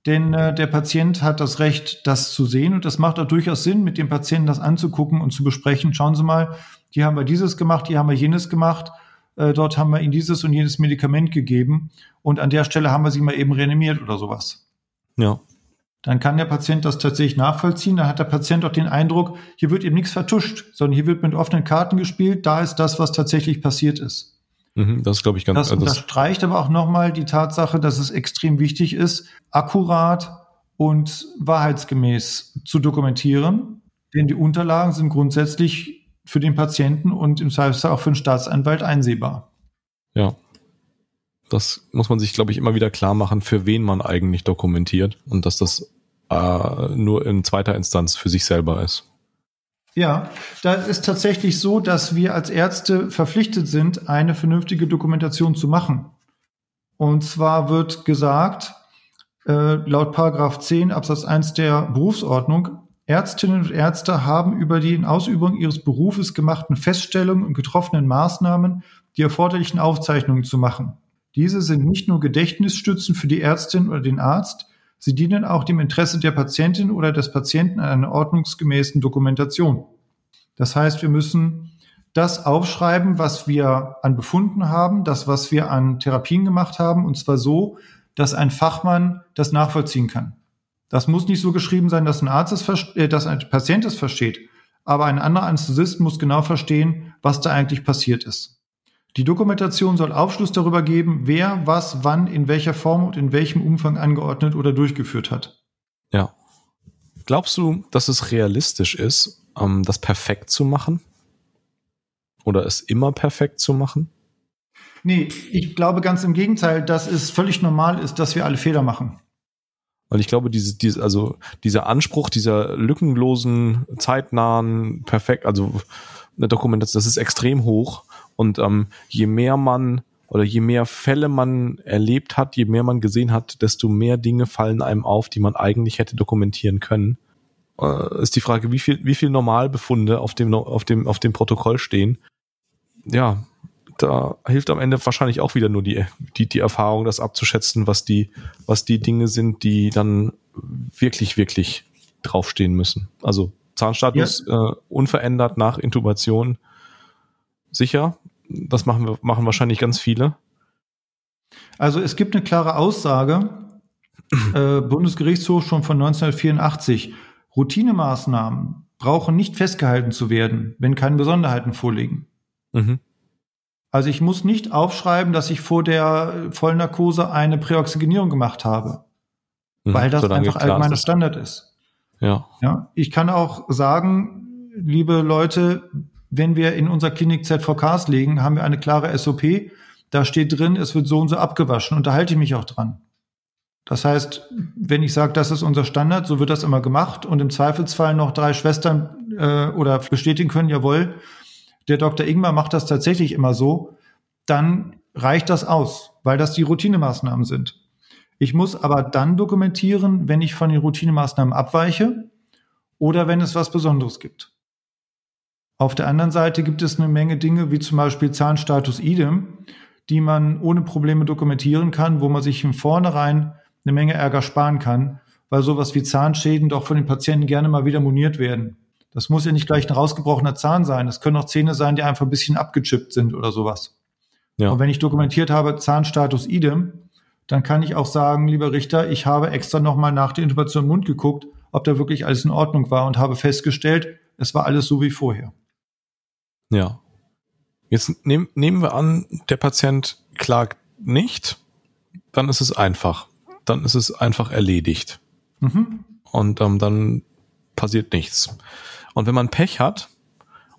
Denn äh, der Patient hat das Recht, das zu sehen. Und das macht auch durchaus Sinn, mit dem Patienten das anzugucken und zu besprechen. Schauen Sie mal, hier haben wir dieses gemacht, hier haben wir jenes gemacht. Äh, dort haben wir Ihnen dieses und jenes Medikament gegeben. Und an der Stelle haben wir Sie mal eben reanimiert oder sowas. Ja. Dann kann der Patient das tatsächlich nachvollziehen. Dann hat der Patient auch den Eindruck, hier wird eben nichts vertuscht, sondern hier wird mit offenen Karten gespielt. Da ist das, was tatsächlich passiert ist. Mhm, das glaube ich ganz. Das unterstreicht aber auch nochmal die Tatsache, dass es extrem wichtig ist, akkurat und wahrheitsgemäß zu dokumentieren. Denn die Unterlagen sind grundsätzlich für den Patienten und im Zweifelsfall auch für den Staatsanwalt einsehbar. Ja. Das muss man sich, glaube ich, immer wieder klar machen, für wen man eigentlich dokumentiert und dass das äh, nur in zweiter Instanz für sich selber ist. Ja, da ist tatsächlich so, dass wir als Ärzte verpflichtet sind, eine vernünftige Dokumentation zu machen. Und zwar wird gesagt, äh, laut Paragraph 10 Absatz 1 der Berufsordnung, Ärztinnen und Ärzte haben über die in Ausübung ihres Berufes gemachten Feststellungen und getroffenen Maßnahmen die erforderlichen Aufzeichnungen zu machen. Diese sind nicht nur Gedächtnisstützen für die Ärztin oder den Arzt, Sie dienen auch dem Interesse der Patientin oder des Patienten an einer ordnungsgemäßen Dokumentation. Das heißt, wir müssen das aufschreiben, was wir an Befunden haben, das, was wir an Therapien gemacht haben, und zwar so, dass ein Fachmann das nachvollziehen kann. Das muss nicht so geschrieben sein, dass ein Arzt es äh, dass ein Patient es versteht, aber ein anderer Anästhesist muss genau verstehen, was da eigentlich passiert ist. Die Dokumentation soll Aufschluss darüber geben, wer was wann in welcher Form und in welchem Umfang angeordnet oder durchgeführt hat. Ja. Glaubst du, dass es realistisch ist, ähm, das perfekt zu machen? Oder es immer perfekt zu machen? Nee, ich glaube ganz im Gegenteil, dass es völlig normal ist, dass wir alle Fehler machen. Weil ich glaube, diese, diese, also dieser Anspruch dieser lückenlosen, zeitnahen, perfekt, also eine Dokumentation, das ist extrem hoch. Und ähm, je mehr man oder je mehr Fälle man erlebt hat, je mehr man gesehen hat, desto mehr Dinge fallen einem auf, die man eigentlich hätte dokumentieren können. Äh, ist die Frage, wie viel, wie viel Normalbefunde auf dem, auf dem, auf dem Protokoll stehen. Ja, da hilft am Ende wahrscheinlich auch wieder nur die, die, die Erfahrung, das abzuschätzen, was die, was die Dinge sind, die dann wirklich, wirklich draufstehen müssen. Also Zahnstatus ja. äh, unverändert nach Intubation sicher. Das machen wir, machen wahrscheinlich ganz viele. Also es gibt eine klare Aussage, äh, Bundesgerichtshof schon von 1984. Routinemaßnahmen brauchen nicht festgehalten zu werden, wenn keine Besonderheiten vorliegen. Mhm. Also ich muss nicht aufschreiben, dass ich vor der Vollnarkose eine Präoxygenierung gemacht habe, mhm, weil das einfach allgemeiner Standard ist. Ja. ja. Ich kann auch sagen, liebe Leute, wenn wir in unserer Klinik ZVKs legen, haben wir eine klare SOP. Da steht drin, es wird so und so abgewaschen und da halte ich mich auch dran. Das heißt, wenn ich sage, das ist unser Standard, so wird das immer gemacht und im Zweifelsfall noch drei Schwestern äh, oder bestätigen können, jawohl, der Dr. Ingmar macht das tatsächlich immer so, dann reicht das aus, weil das die Routinemaßnahmen sind. Ich muss aber dann dokumentieren, wenn ich von den Routinemaßnahmen abweiche oder wenn es was Besonderes gibt. Auf der anderen Seite gibt es eine Menge Dinge, wie zum Beispiel Zahnstatus idem, die man ohne Probleme dokumentieren kann, wo man sich im Vornherein eine Menge Ärger sparen kann, weil sowas wie Zahnschäden doch von den Patienten gerne mal wieder moniert werden. Das muss ja nicht gleich ein rausgebrochener Zahn sein. Es können auch Zähne sein, die einfach ein bisschen abgechippt sind oder sowas. Ja. Und wenn ich dokumentiert habe Zahnstatus idem, dann kann ich auch sagen, lieber Richter, ich habe extra nochmal nach der Intubation im Mund geguckt, ob da wirklich alles in Ordnung war und habe festgestellt, es war alles so wie vorher. Ja. Jetzt nehm, nehmen wir an, der Patient klagt nicht, dann ist es einfach. Dann ist es einfach erledigt. Mhm. Und ähm, dann passiert nichts. Und wenn man Pech hat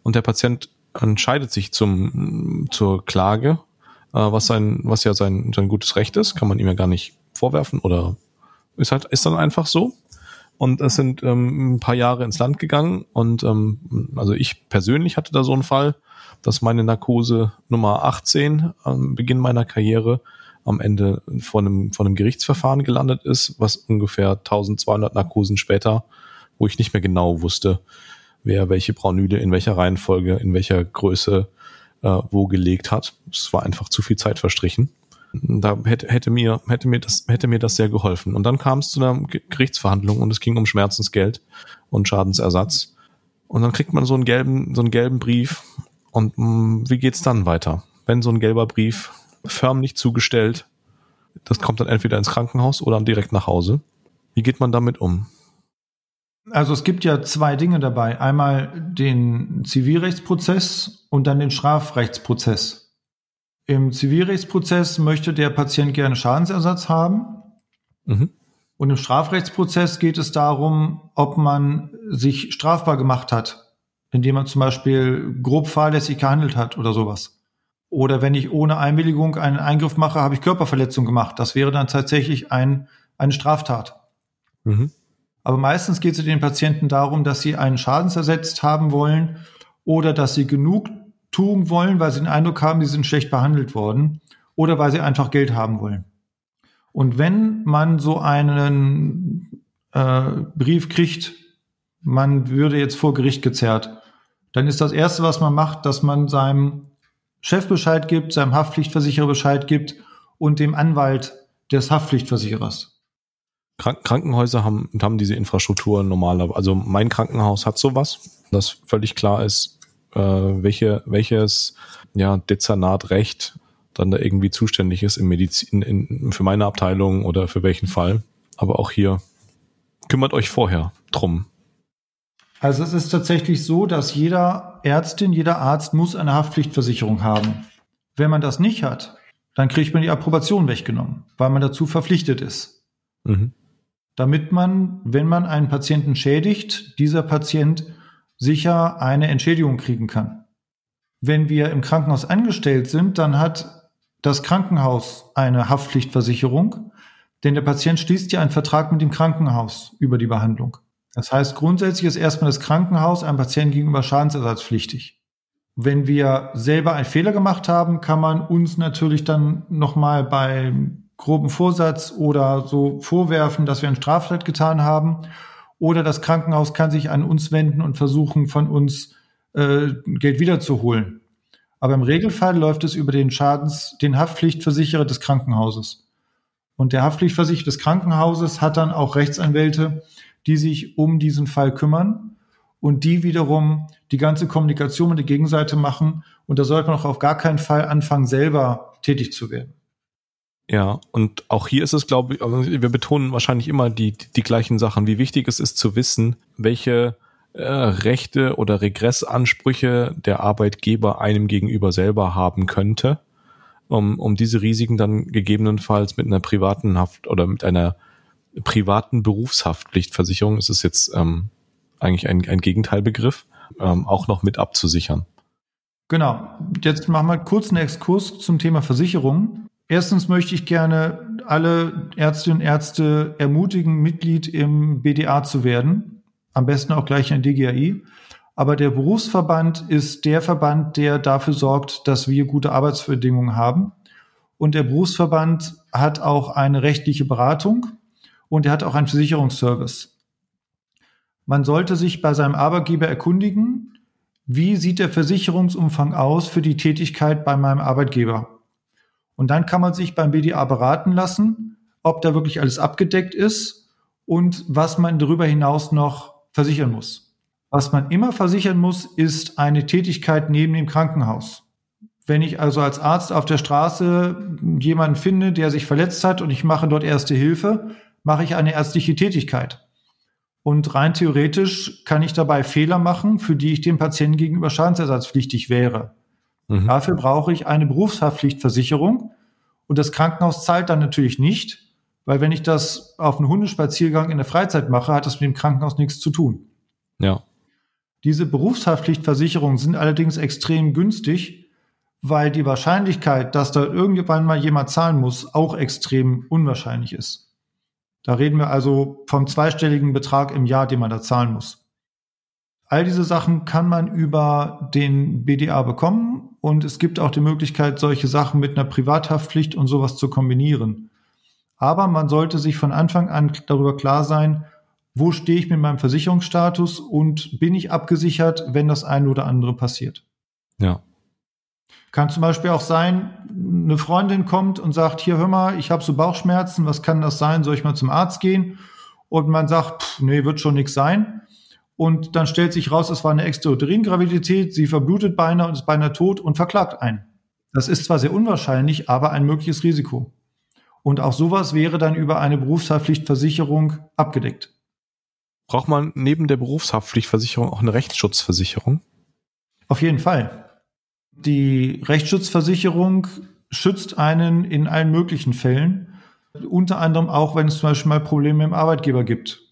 und der Patient entscheidet sich zum, zur Klage, äh, was sein, was ja sein, sein gutes Recht ist, kann man ihm ja gar nicht vorwerfen oder ist halt, ist dann einfach so. Und es sind ähm, ein paar Jahre ins Land gegangen und ähm, also ich persönlich hatte da so einen Fall, dass meine Narkose Nummer 18 am Beginn meiner Karriere am Ende von einem, von einem Gerichtsverfahren gelandet ist, was ungefähr 1200 Narkosen später, wo ich nicht mehr genau wusste, wer welche Braunüle in welcher Reihenfolge, in welcher Größe äh, wo gelegt hat. Es war einfach zu viel Zeit verstrichen. Da hätte, hätte, mir, hätte, mir das, hätte mir das sehr geholfen. Und dann kam es zu einer Gerichtsverhandlung und es ging um Schmerzensgeld und Schadensersatz. Und dann kriegt man so einen gelben, so einen gelben Brief. Und mh, mm, wie geht's dann weiter? Wenn so ein gelber Brief förmlich zugestellt, das kommt dann entweder ins Krankenhaus oder direkt nach Hause. Wie geht man damit um? Also es gibt ja zwei Dinge dabei. Einmal den Zivilrechtsprozess und dann den Strafrechtsprozess. Im Zivilrechtsprozess möchte der Patient gerne Schadensersatz haben. Mhm. Und im Strafrechtsprozess geht es darum, ob man sich strafbar gemacht hat, indem man zum Beispiel grob fahrlässig gehandelt hat oder sowas. Oder wenn ich ohne Einwilligung einen Eingriff mache, habe ich Körperverletzung gemacht. Das wäre dann tatsächlich ein, eine Straftat. Mhm. Aber meistens geht es den Patienten darum, dass sie einen Schadensersetzt haben wollen oder dass sie genug tun wollen, weil sie den Eindruck haben, sie sind schlecht behandelt worden oder weil sie einfach Geld haben wollen. Und wenn man so einen äh, Brief kriegt, man würde jetzt vor Gericht gezerrt, dann ist das Erste, was man macht, dass man seinem Chef Bescheid gibt, seinem Haftpflichtversicherer Bescheid gibt und dem Anwalt des Haftpflichtversicherers. Krank Krankenhäuser haben, haben diese Infrastruktur normalerweise. Also mein Krankenhaus hat sowas, das völlig klar ist, äh, welche, welches ja, Dezernatrecht dann da irgendwie zuständig ist im Medizin, in, für meine Abteilung oder für welchen Fall. Aber auch hier kümmert euch vorher drum? Also es ist tatsächlich so, dass jeder Ärztin, jeder Arzt muss eine Haftpflichtversicherung haben. Wenn man das nicht hat, dann kriegt man die Approbation weggenommen, weil man dazu verpflichtet ist. Mhm. Damit man, wenn man einen Patienten schädigt, dieser Patient sicher eine Entschädigung kriegen kann. Wenn wir im Krankenhaus angestellt sind, dann hat das Krankenhaus eine Haftpflichtversicherung, denn der Patient schließt ja einen Vertrag mit dem Krankenhaus über die Behandlung. Das heißt, grundsätzlich ist erstmal das Krankenhaus einem Patienten gegenüber schadensersatzpflichtig. Wenn wir selber einen Fehler gemacht haben, kann man uns natürlich dann nochmal beim groben Vorsatz oder so vorwerfen, dass wir ein Straftat getan haben. Oder das Krankenhaus kann sich an uns wenden und versuchen, von uns äh, Geld wiederzuholen. Aber im Regelfall läuft es über den Schadens, den Haftpflichtversicherer des Krankenhauses. Und der Haftpflichtversicherer des Krankenhauses hat dann auch Rechtsanwälte, die sich um diesen Fall kümmern und die wiederum die ganze Kommunikation mit der Gegenseite machen. Und da sollte man auch auf gar keinen Fall anfangen, selber tätig zu werden. Ja, und auch hier ist es, glaube ich, also wir betonen wahrscheinlich immer die, die gleichen Sachen, wie wichtig es ist zu wissen, welche äh, Rechte oder Regressansprüche der Arbeitgeber einem gegenüber selber haben könnte, um, um diese Risiken dann gegebenenfalls mit einer privaten Haft oder mit einer privaten Berufshaftpflichtversicherung, ist es jetzt ähm, eigentlich ein, ein Gegenteilbegriff, ähm, auch noch mit abzusichern. Genau. Jetzt machen wir kurz einen Exkurs zum Thema Versicherung. Erstens möchte ich gerne alle Ärztinnen und Ärzte ermutigen, Mitglied im BDA zu werden. Am besten auch gleich in DGAI. Aber der Berufsverband ist der Verband, der dafür sorgt, dass wir gute Arbeitsbedingungen haben. Und der Berufsverband hat auch eine rechtliche Beratung und er hat auch einen Versicherungsservice. Man sollte sich bei seinem Arbeitgeber erkundigen, wie sieht der Versicherungsumfang aus für die Tätigkeit bei meinem Arbeitgeber. Und dann kann man sich beim BDA beraten lassen, ob da wirklich alles abgedeckt ist und was man darüber hinaus noch versichern muss. Was man immer versichern muss, ist eine Tätigkeit neben dem Krankenhaus. Wenn ich also als Arzt auf der Straße jemanden finde, der sich verletzt hat und ich mache dort erste Hilfe, mache ich eine ärztliche Tätigkeit. Und rein theoretisch kann ich dabei Fehler machen, für die ich dem Patienten gegenüber schadensersatzpflichtig wäre. Mhm. Dafür brauche ich eine Berufshaftpflichtversicherung. Und das Krankenhaus zahlt dann natürlich nicht, weil wenn ich das auf einen Hundespaziergang in der Freizeit mache, hat das mit dem Krankenhaus nichts zu tun. Ja. Diese Berufshaftpflichtversicherungen sind allerdings extrem günstig, weil die Wahrscheinlichkeit, dass da irgendwann mal jemand zahlen muss, auch extrem unwahrscheinlich ist. Da reden wir also vom zweistelligen Betrag im Jahr, den man da zahlen muss. All diese Sachen kann man über den BDA bekommen und es gibt auch die Möglichkeit, solche Sachen mit einer Privathaftpflicht und sowas zu kombinieren. Aber man sollte sich von Anfang an darüber klar sein, wo stehe ich mit meinem Versicherungsstatus und bin ich abgesichert, wenn das eine oder andere passiert. Ja. Kann zum Beispiel auch sein, eine Freundin kommt und sagt, hier hör mal, ich habe so Bauchschmerzen, was kann das sein? Soll ich mal zum Arzt gehen? Und man sagt, pff, nee, wird schon nichts sein. Und dann stellt sich raus, es war eine Extrodrin-Gravidität, sie verblutet beinahe und ist beinahe tot und verklagt einen. Das ist zwar sehr unwahrscheinlich, aber ein mögliches Risiko. Und auch sowas wäre dann über eine Berufshaftpflichtversicherung abgedeckt. Braucht man neben der Berufshaftpflichtversicherung auch eine Rechtsschutzversicherung? Auf jeden Fall. Die Rechtsschutzversicherung schützt einen in allen möglichen Fällen, unter anderem auch, wenn es zum Beispiel mal Probleme im Arbeitgeber gibt.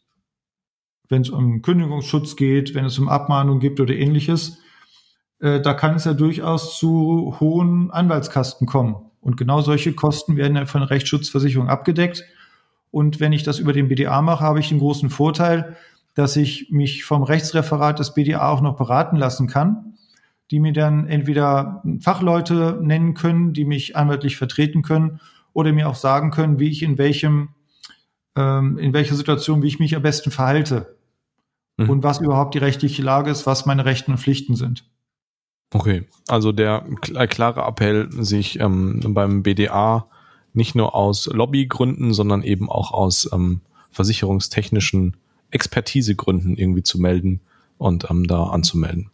Wenn es um Kündigungsschutz geht, wenn es um Abmahnung gibt oder ähnliches, äh, da kann es ja durchaus zu hohen Anwaltskasten kommen. Und genau solche Kosten werden ja von Rechtsschutzversicherung abgedeckt. Und wenn ich das über den BDA mache, habe ich den großen Vorteil, dass ich mich vom Rechtsreferat des BDA auch noch beraten lassen kann die mir dann entweder Fachleute nennen können, die mich anwaltlich vertreten können oder mir auch sagen können, wie ich in welchem, ähm, in welcher Situation, wie ich mich am besten verhalte mhm. und was überhaupt die rechtliche Lage ist, was meine Rechten und Pflichten sind. Okay, also der klare Appell, sich ähm, beim BDA nicht nur aus Lobbygründen, sondern eben auch aus ähm, versicherungstechnischen Expertisegründen irgendwie zu melden und ähm, da anzumelden.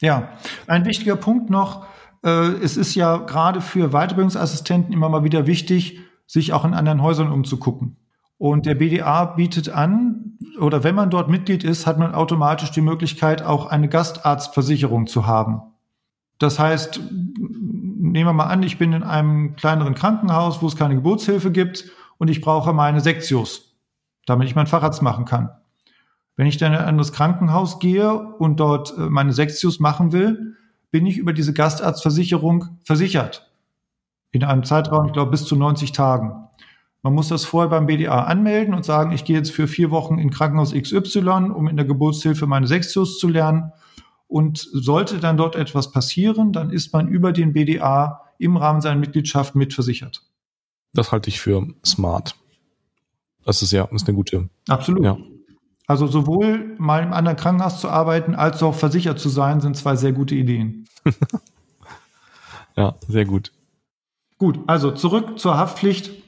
Ja, ein wichtiger Punkt noch. Äh, es ist ja gerade für Weiterbildungsassistenten immer mal wieder wichtig, sich auch in anderen Häusern umzugucken. Und der BDA bietet an, oder wenn man dort Mitglied ist, hat man automatisch die Möglichkeit, auch eine Gastarztversicherung zu haben. Das heißt, nehmen wir mal an, ich bin in einem kleineren Krankenhaus, wo es keine Geburtshilfe gibt und ich brauche meine Sektios, damit ich meinen Facharzt machen kann. Wenn ich dann in ein anderes Krankenhaus gehe und dort äh, meine Sektios machen will, bin ich über diese Gastarztversicherung versichert. In einem Zeitraum, ich glaube, bis zu 90 Tagen. Man muss das vorher beim BDA anmelden und sagen, ich gehe jetzt für vier Wochen in Krankenhaus XY, um in der Geburtshilfe meine Sektios zu lernen. Und sollte dann dort etwas passieren, dann ist man über den BDA im Rahmen seiner Mitgliedschaft mitversichert. Das halte ich für smart. Das ist ja ist eine gute. Absolut. Ja. Also sowohl mal im anderen Krankenhaus zu arbeiten, als auch versichert zu sein, sind zwei sehr gute Ideen. ja, sehr gut. Gut, also zurück zur Haftpflicht.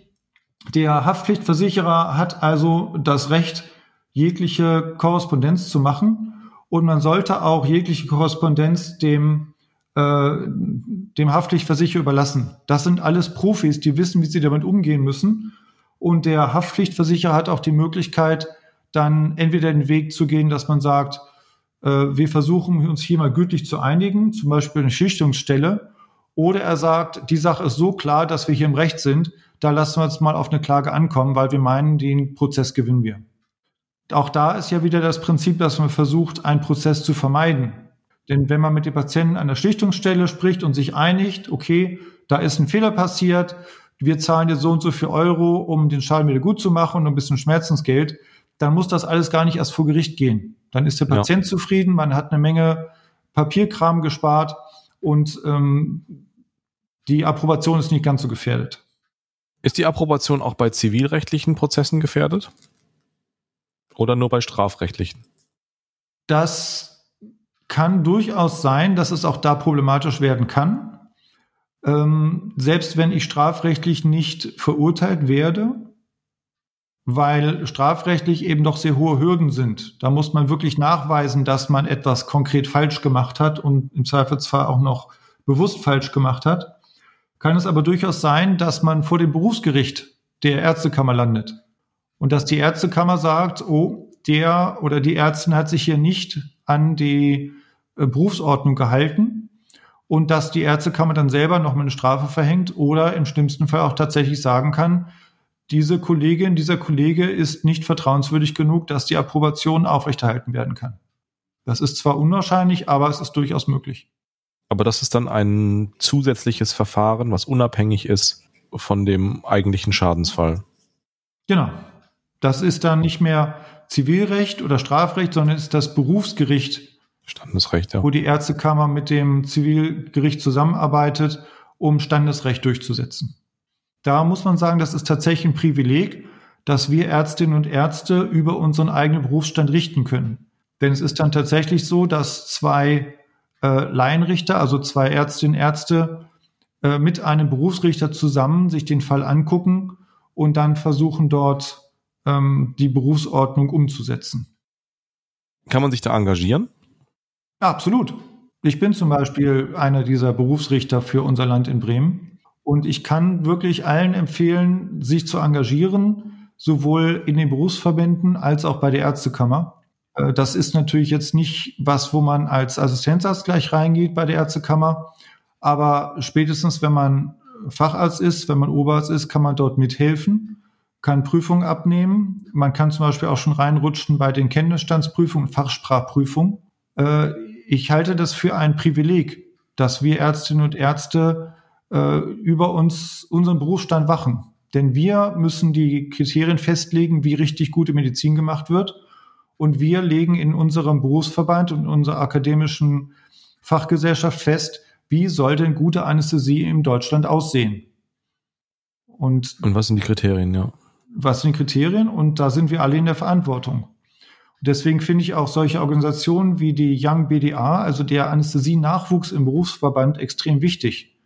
Der Haftpflichtversicherer hat also das Recht, jegliche Korrespondenz zu machen und man sollte auch jegliche Korrespondenz dem, äh, dem Haftpflichtversicherer überlassen. Das sind alles Profis, die wissen, wie sie damit umgehen müssen. Und der Haftpflichtversicherer hat auch die Möglichkeit, dann entweder den Weg zu gehen, dass man sagt, äh, wir versuchen uns hier mal gütlich zu einigen, zum Beispiel eine Schichtungsstelle, oder er sagt, die Sache ist so klar, dass wir hier im Recht sind, da lassen wir uns mal auf eine Klage ankommen, weil wir meinen, den Prozess gewinnen wir. Auch da ist ja wieder das Prinzip, dass man versucht, einen Prozess zu vermeiden. Denn wenn man mit dem Patienten an der Schlichtungsstelle spricht und sich einigt, okay, da ist ein Fehler passiert, wir zahlen dir so und so viel Euro, um den Schaden wieder gut zu machen und ein bisschen Schmerzensgeld, dann muss das alles gar nicht erst vor Gericht gehen. Dann ist der Patient ja. zufrieden, man hat eine Menge Papierkram gespart und ähm, die Approbation ist nicht ganz so gefährdet. Ist die Approbation auch bei zivilrechtlichen Prozessen gefährdet? Oder nur bei strafrechtlichen? Das kann durchaus sein, dass es auch da problematisch werden kann. Ähm, selbst wenn ich strafrechtlich nicht verurteilt werde, weil strafrechtlich eben doch sehr hohe Hürden sind. Da muss man wirklich nachweisen, dass man etwas konkret falsch gemacht hat und im Zweifelsfall auch noch bewusst falsch gemacht hat kann es aber durchaus sein, dass man vor dem Berufsgericht der Ärztekammer landet und dass die Ärztekammer sagt, oh, der oder die Ärztin hat sich hier nicht an die äh, Berufsordnung gehalten und dass die Ärztekammer dann selber noch mal eine Strafe verhängt oder im schlimmsten Fall auch tatsächlich sagen kann, diese Kollegin, dieser Kollege ist nicht vertrauenswürdig genug, dass die Approbation aufrechterhalten werden kann. Das ist zwar unwahrscheinlich, aber es ist durchaus möglich. Aber das ist dann ein zusätzliches Verfahren, was unabhängig ist von dem eigentlichen Schadensfall. Genau. Das ist dann nicht mehr Zivilrecht oder Strafrecht, sondern ist das Berufsgericht. Standesrecht, ja. Wo die Ärztekammer mit dem Zivilgericht zusammenarbeitet, um Standesrecht durchzusetzen. Da muss man sagen, das ist tatsächlich ein Privileg, dass wir Ärztinnen und Ärzte über unseren eigenen Berufsstand richten können. Denn es ist dann tatsächlich so, dass zwei äh, Laienrichter, also zwei Ärztinnen, Ärzte, äh, mit einem Berufsrichter zusammen sich den Fall angucken und dann versuchen dort ähm, die Berufsordnung umzusetzen. Kann man sich da engagieren? Ja, absolut. Ich bin zum Beispiel einer dieser Berufsrichter für unser Land in Bremen. Und ich kann wirklich allen empfehlen, sich zu engagieren, sowohl in den Berufsverbänden als auch bei der Ärztekammer. Äh, das ist natürlich jetzt nicht was, wo man als Assistenzarzt gleich reingeht bei der Ärztekammer. Aber spätestens, wenn man Facharzt ist, wenn man Oberarzt ist, kann man dort mithelfen, kann Prüfungen abnehmen. Man kann zum Beispiel auch schon reinrutschen bei den Kenntnisstandsprüfungen Fachsprachprüfungen. Äh, ich halte das für ein Privileg, dass wir Ärztinnen und Ärzte äh, über uns, unseren Berufsstand wachen. Denn wir müssen die Kriterien festlegen, wie richtig gute Medizin gemacht wird. Und wir legen in unserem Berufsverband und unserer akademischen Fachgesellschaft fest, wie soll denn gute Anästhesie in Deutschland aussehen? Und, und was sind die Kriterien, ja? Was sind die Kriterien? Und da sind wir alle in der Verantwortung. Und deswegen finde ich auch solche Organisationen wie die Young BDA, also der Anästhesie-Nachwuchs im Berufsverband, extrem wichtig.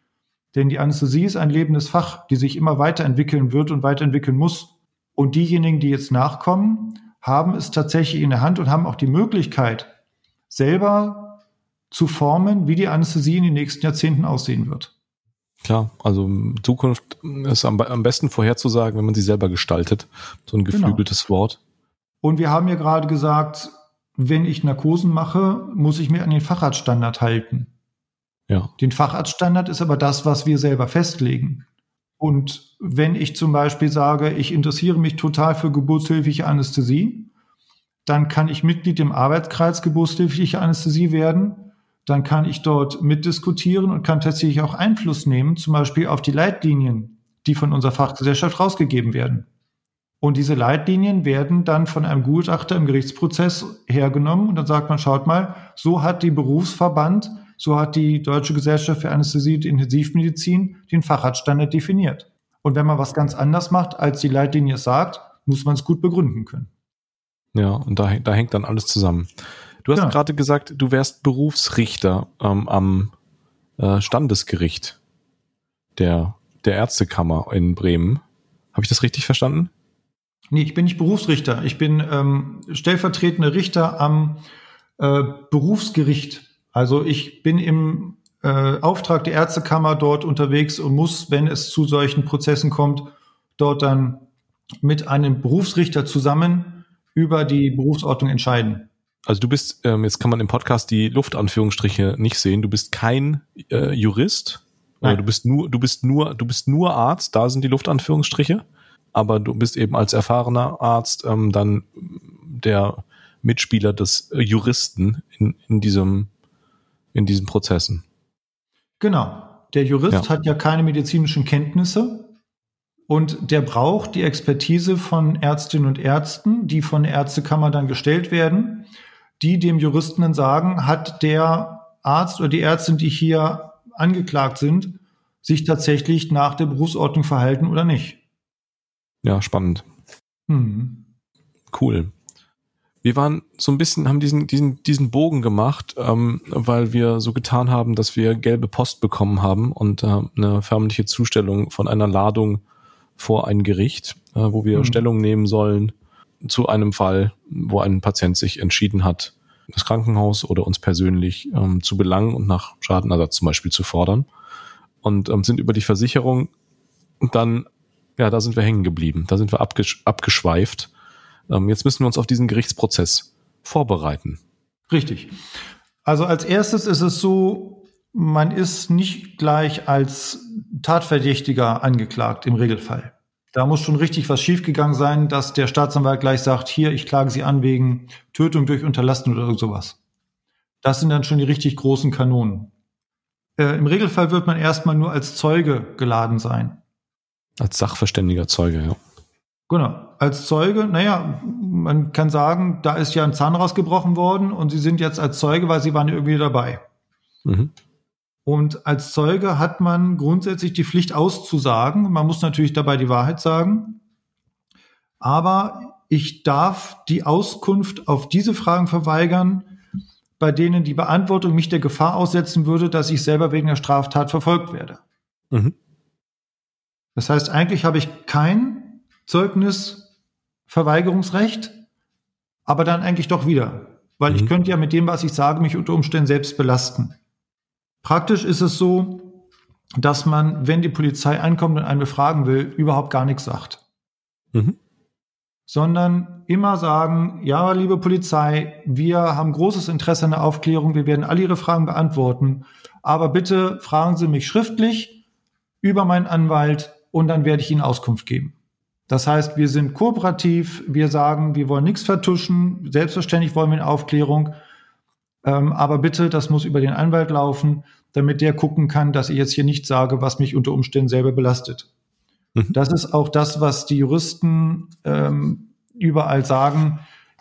Denn die Anästhesie ist ein lebendes Fach, die sich immer weiterentwickeln wird und weiterentwickeln muss. Und diejenigen, die jetzt nachkommen, haben es tatsächlich in der Hand und haben auch die Möglichkeit, selber zu formen, wie die Anästhesie in den nächsten Jahrzehnten aussehen wird. Klar, also Zukunft ist am, am besten vorherzusagen, wenn man sie selber gestaltet. So ein genau. geflügeltes genau. Wort. Und wir haben ja gerade gesagt, wenn ich Narkosen mache, muss ich mir an den Facharztstandard halten. Ja. Den Facharztstandard ist aber das, was wir selber festlegen. Und wenn ich zum Beispiel sage, ich interessiere mich total für geburtshilfliche Anästhesie, dann kann ich Mitglied im Arbeitskreis geburtshilfliche Anästhesie werden. Dann kann ich dort mitdiskutieren und kann tatsächlich auch Einfluss nehmen, zum Beispiel auf die Leitlinien, die von unserer Fachgesellschaft rausgegeben werden. Und diese Leitlinien werden dann von einem Gutachter im Gerichtsprozess hergenommen und dann sagt man, schaut mal, so hat die Berufsverband, so hat die Deutsche Gesellschaft für Anästhesie und Intensivmedizin den Facharztstandard definiert. Und wenn man was ganz anders macht, als die Leitlinie sagt, muss man es gut begründen können. Ja, und da, da hängt dann alles zusammen. Du hast Ja. gerade gesagt, du wärst Berufsrichter ähm, am äh, Standesgericht der, der Ärztekammer in Bremen. Habe ich das richtig verstanden? Nee, ich bin nicht Berufsrichter. Ich bin ähm, stellvertretender Richter am äh, Berufsgericht. Also ich bin im äh, Auftrag der Ärztekammer dort unterwegs und muss, wenn es zu solchen Prozessen kommt, dort dann mit einem Berufsrichter zusammen über die Berufsordnung entscheiden. Also du bist, ähm, jetzt kann man im Podcast die Luftanführungsstriche nicht sehen, du bist kein äh, Jurist. Nein. du bist nur, du bist nur, du bist nur Arzt, da sind die Luftanführungsstriche. Aber du bist eben als erfahrener Arzt ähm, dann der Mitspieler des äh, Juristen in, in diesem, in diesen Prozessen. Genau. Der Jurist Ja. hat ja keine medizinischen Kenntnisse und der braucht die Expertise von Ärztinnen und Ärzten, die von der Ärztekammer dann gestellt werden, die dem Juristen dann sagen, hat der Arzt oder die Ärztin, die hier angeklagt sind, sich tatsächlich nach der Berufsordnung verhalten oder nicht. Ja, spannend. Hm. Cool. Wir waren so ein bisschen, haben diesen, diesen, diesen Bogen gemacht, ähm, weil wir so getan haben, dass wir gelbe Post bekommen haben und äh, eine förmliche Zustellung von einer Ladung vor ein Gericht, äh, wo wir Hm. Stellung nehmen sollen zu einem Fall, wo ein Patient sich entschieden hat, das Krankenhaus oder uns persönlich ähm, zu belangen und nach Schadenersatz zum Beispiel zu fordern. Und ähm, sind über die Versicherung dann, ja, da sind wir hängen geblieben. Da sind wir abgesch abgeschweift. Ähm, jetzt müssen wir uns auf diesen Gerichtsprozess vorbereiten. Richtig. Also als erstes ist es so, man ist nicht gleich als Tatverdächtiger angeklagt im Regelfall. Da muss schon richtig was schiefgegangen sein, dass der Staatsanwalt gleich sagt, hier, ich klage Sie an wegen Tötung durch Unterlassen oder sowas. Das sind dann schon die richtig großen Kanonen. Äh, Im Regelfall wird man erstmal nur als Zeuge geladen sein. Als sachverständiger Zeuge, ja. Genau. Als Zeuge, naja, man kann sagen, da ist ja ein Zahn rausgebrochen worden und Sie sind jetzt als Zeuge, weil Sie waren irgendwie dabei. Mhm. Und als Zeuge hat man grundsätzlich die Pflicht auszusagen. Man muss natürlich dabei die Wahrheit sagen. Aber ich darf die Auskunft auf diese Fragen verweigern, bei denen die Beantwortung mich der Gefahr aussetzen würde, dass ich selber wegen der Straftat verfolgt werde. Mhm. Das heißt, eigentlich habe ich kein Zeugnisverweigerungsrecht, aber dann eigentlich doch wieder. Weil ich Mhm. könnte ja mit dem, was ich sage, mich unter Umständen selbst belasten. Praktisch ist es so, dass man, wenn die Polizei ankommt und einen befragen will, überhaupt gar nichts sagt. Mhm. Sondern immer sagen, ja, liebe Polizei, wir haben großes Interesse an der Aufklärung, wir werden alle Ihre Fragen beantworten, aber bitte fragen Sie mich schriftlich über meinen Anwalt und dann werde ich Ihnen Auskunft geben. Das heißt, wir sind kooperativ, wir sagen, wir wollen nichts vertuschen, selbstverständlich wollen wir eine Aufklärung, ähm, aber bitte, das muss über den Anwalt laufen, damit der gucken kann, dass ich jetzt hier nichts sage, was mich unter Umständen selber belastet. Mhm. Das ist auch das, was die Juristen ähm, überall sagen,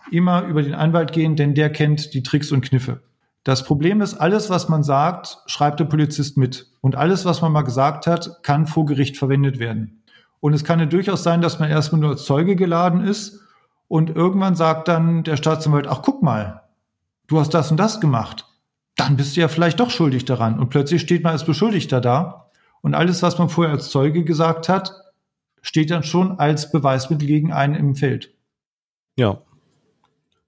immer über den Anwalt gehen, denn der kennt die Tricks und Kniffe. Das Problem ist, alles, was man sagt, schreibt der Polizist mit. Und alles, was man mal gesagt hat, kann vor Gericht verwendet werden. Und es kann ja durchaus sein, dass man erstmal nur als Zeuge geladen ist und irgendwann sagt dann der Staatsanwalt, ach guck mal, du hast das und das gemacht. Dann bist du ja vielleicht doch schuldig daran. Und plötzlich steht man als Beschuldigter da. Und alles, was man vorher als Zeuge gesagt hat, steht dann schon als Beweismittel gegen einen im Feld. Ja.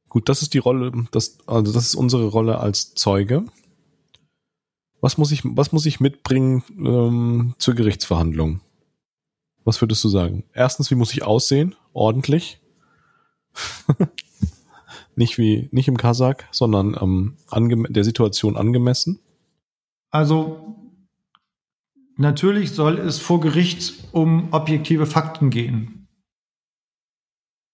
Gut, das ist die Rolle, das, also das ist unsere Rolle als Zeuge. Was muss ich, was muss ich mitbringen ähm, zur Gerichtsverhandlung? Was würdest du sagen? Erstens, wie muss ich aussehen? Ordentlich. nicht wie, nicht im Kasach, sondern ähm, der Situation angemessen? Also natürlich soll es vor Gericht um objektive Fakten gehen.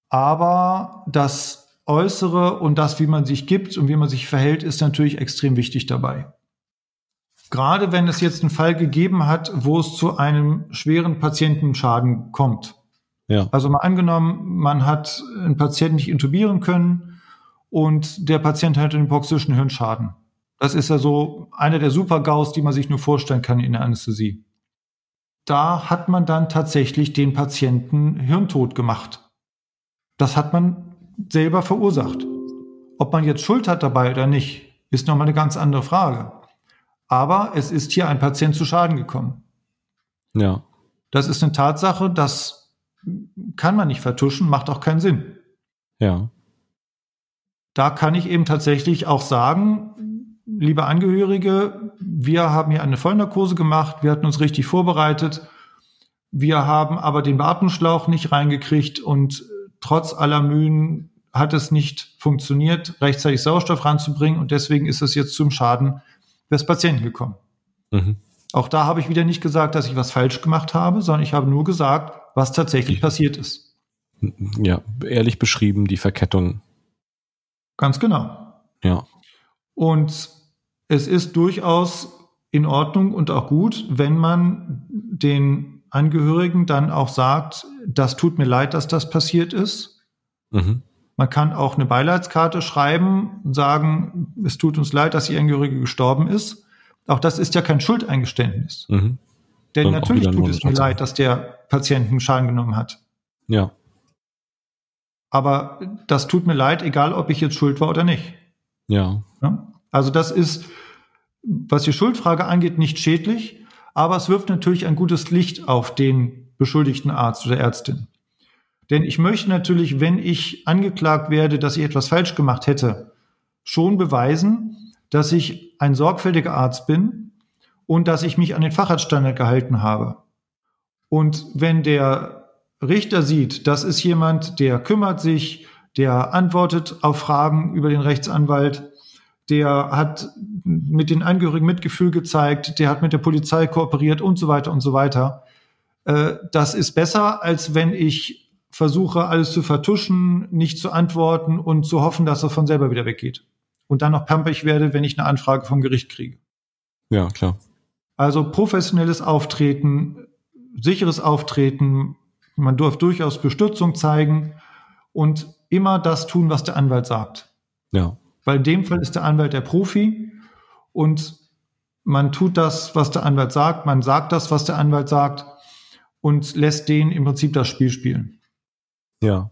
Aber das Äußere und das, wie man sich gibt und wie man sich verhält, ist natürlich extrem wichtig dabei. Gerade wenn es jetzt einen Fall gegeben hat, wo es zu einem schweren Patientenschaden kommt. Ja. Also mal angenommen, man hat einen Patienten nicht intubieren können und der Patient hat einen hypoxischen Hirnschaden. Das ist ja so einer der Super-GAUs, die man sich nur vorstellen kann in der Anästhesie. Da hat man dann tatsächlich den Patienten Hirntod gemacht. Das hat man selber verursacht. Ob man jetzt Schuld hat dabei oder nicht, ist nochmal eine ganz andere Frage. Aber es ist hier ein Patient zu Schaden gekommen. Ja. Das ist eine Tatsache, das kann man nicht vertuschen, macht auch keinen Sinn. Ja. Da kann ich eben tatsächlich auch sagen, liebe Angehörige, wir haben hier eine Vollnarkose gemacht, wir hatten uns richtig vorbereitet, wir haben aber den Beatmungsschlauch nicht reingekriegt und trotz aller Mühen hat es nicht funktioniert, rechtzeitig Sauerstoff ranzubringen und deswegen ist es jetzt zum Schaden des Patienten gekommen. Mhm. Auch da habe ich wieder nicht gesagt, dass ich was falsch gemacht habe, sondern ich habe nur gesagt, was tatsächlich passiert ist. Ja, ehrlich beschrieben, die Verkettung. Ganz genau. Ja. Und es ist durchaus in Ordnung und auch gut, wenn man den Angehörigen dann auch sagt, das tut mir leid, dass das passiert ist. Mhm. Man kann auch eine Beileidskarte schreiben und sagen, es tut uns leid, dass Ihr Angehörige gestorben ist. Auch das ist ja kein Schuldeingeständnis. Mhm. Denn auch natürlich tut es mir leid, dass der Patient einen Schaden genommen hat. Ja. Aber das tut mir leid, egal ob ich jetzt schuld war oder nicht. Ja. Ja? Also das ist, was die Schuldfrage angeht, nicht schädlich, aber es wirft natürlich ein gutes Licht auf den beschuldigten Arzt oder Ärztin. Denn ich möchte natürlich, wenn ich angeklagt werde, dass ich etwas falsch gemacht hätte, schon beweisen, dass ich ein sorgfältiger Arzt bin und dass ich mich an den Facharztstandard gehalten habe. Und wenn der Richter sieht, das ist jemand, der kümmert sich, der antwortet auf Fragen über den Rechtsanwalt, der hat mit den Angehörigen Mitgefühl gezeigt, der hat mit der Polizei kooperiert und so weiter und so weiter. Äh, Das ist besser, als wenn ich versuche, alles zu vertuschen, nicht zu antworten und zu hoffen, dass er von selber wieder weggeht. Und dann noch pampig werde, wenn ich eine Anfrage vom Gericht kriege. Ja, klar. Also professionelles Auftreten, sicheres Auftreten, man darf durchaus Bestützung zeigen und immer das tun, was der Anwalt sagt. Ja. Weil in dem Fall ist der Anwalt der Profi und man tut das, was der Anwalt sagt, man sagt das, was der Anwalt sagt und lässt den im Prinzip das Spiel spielen. Ja.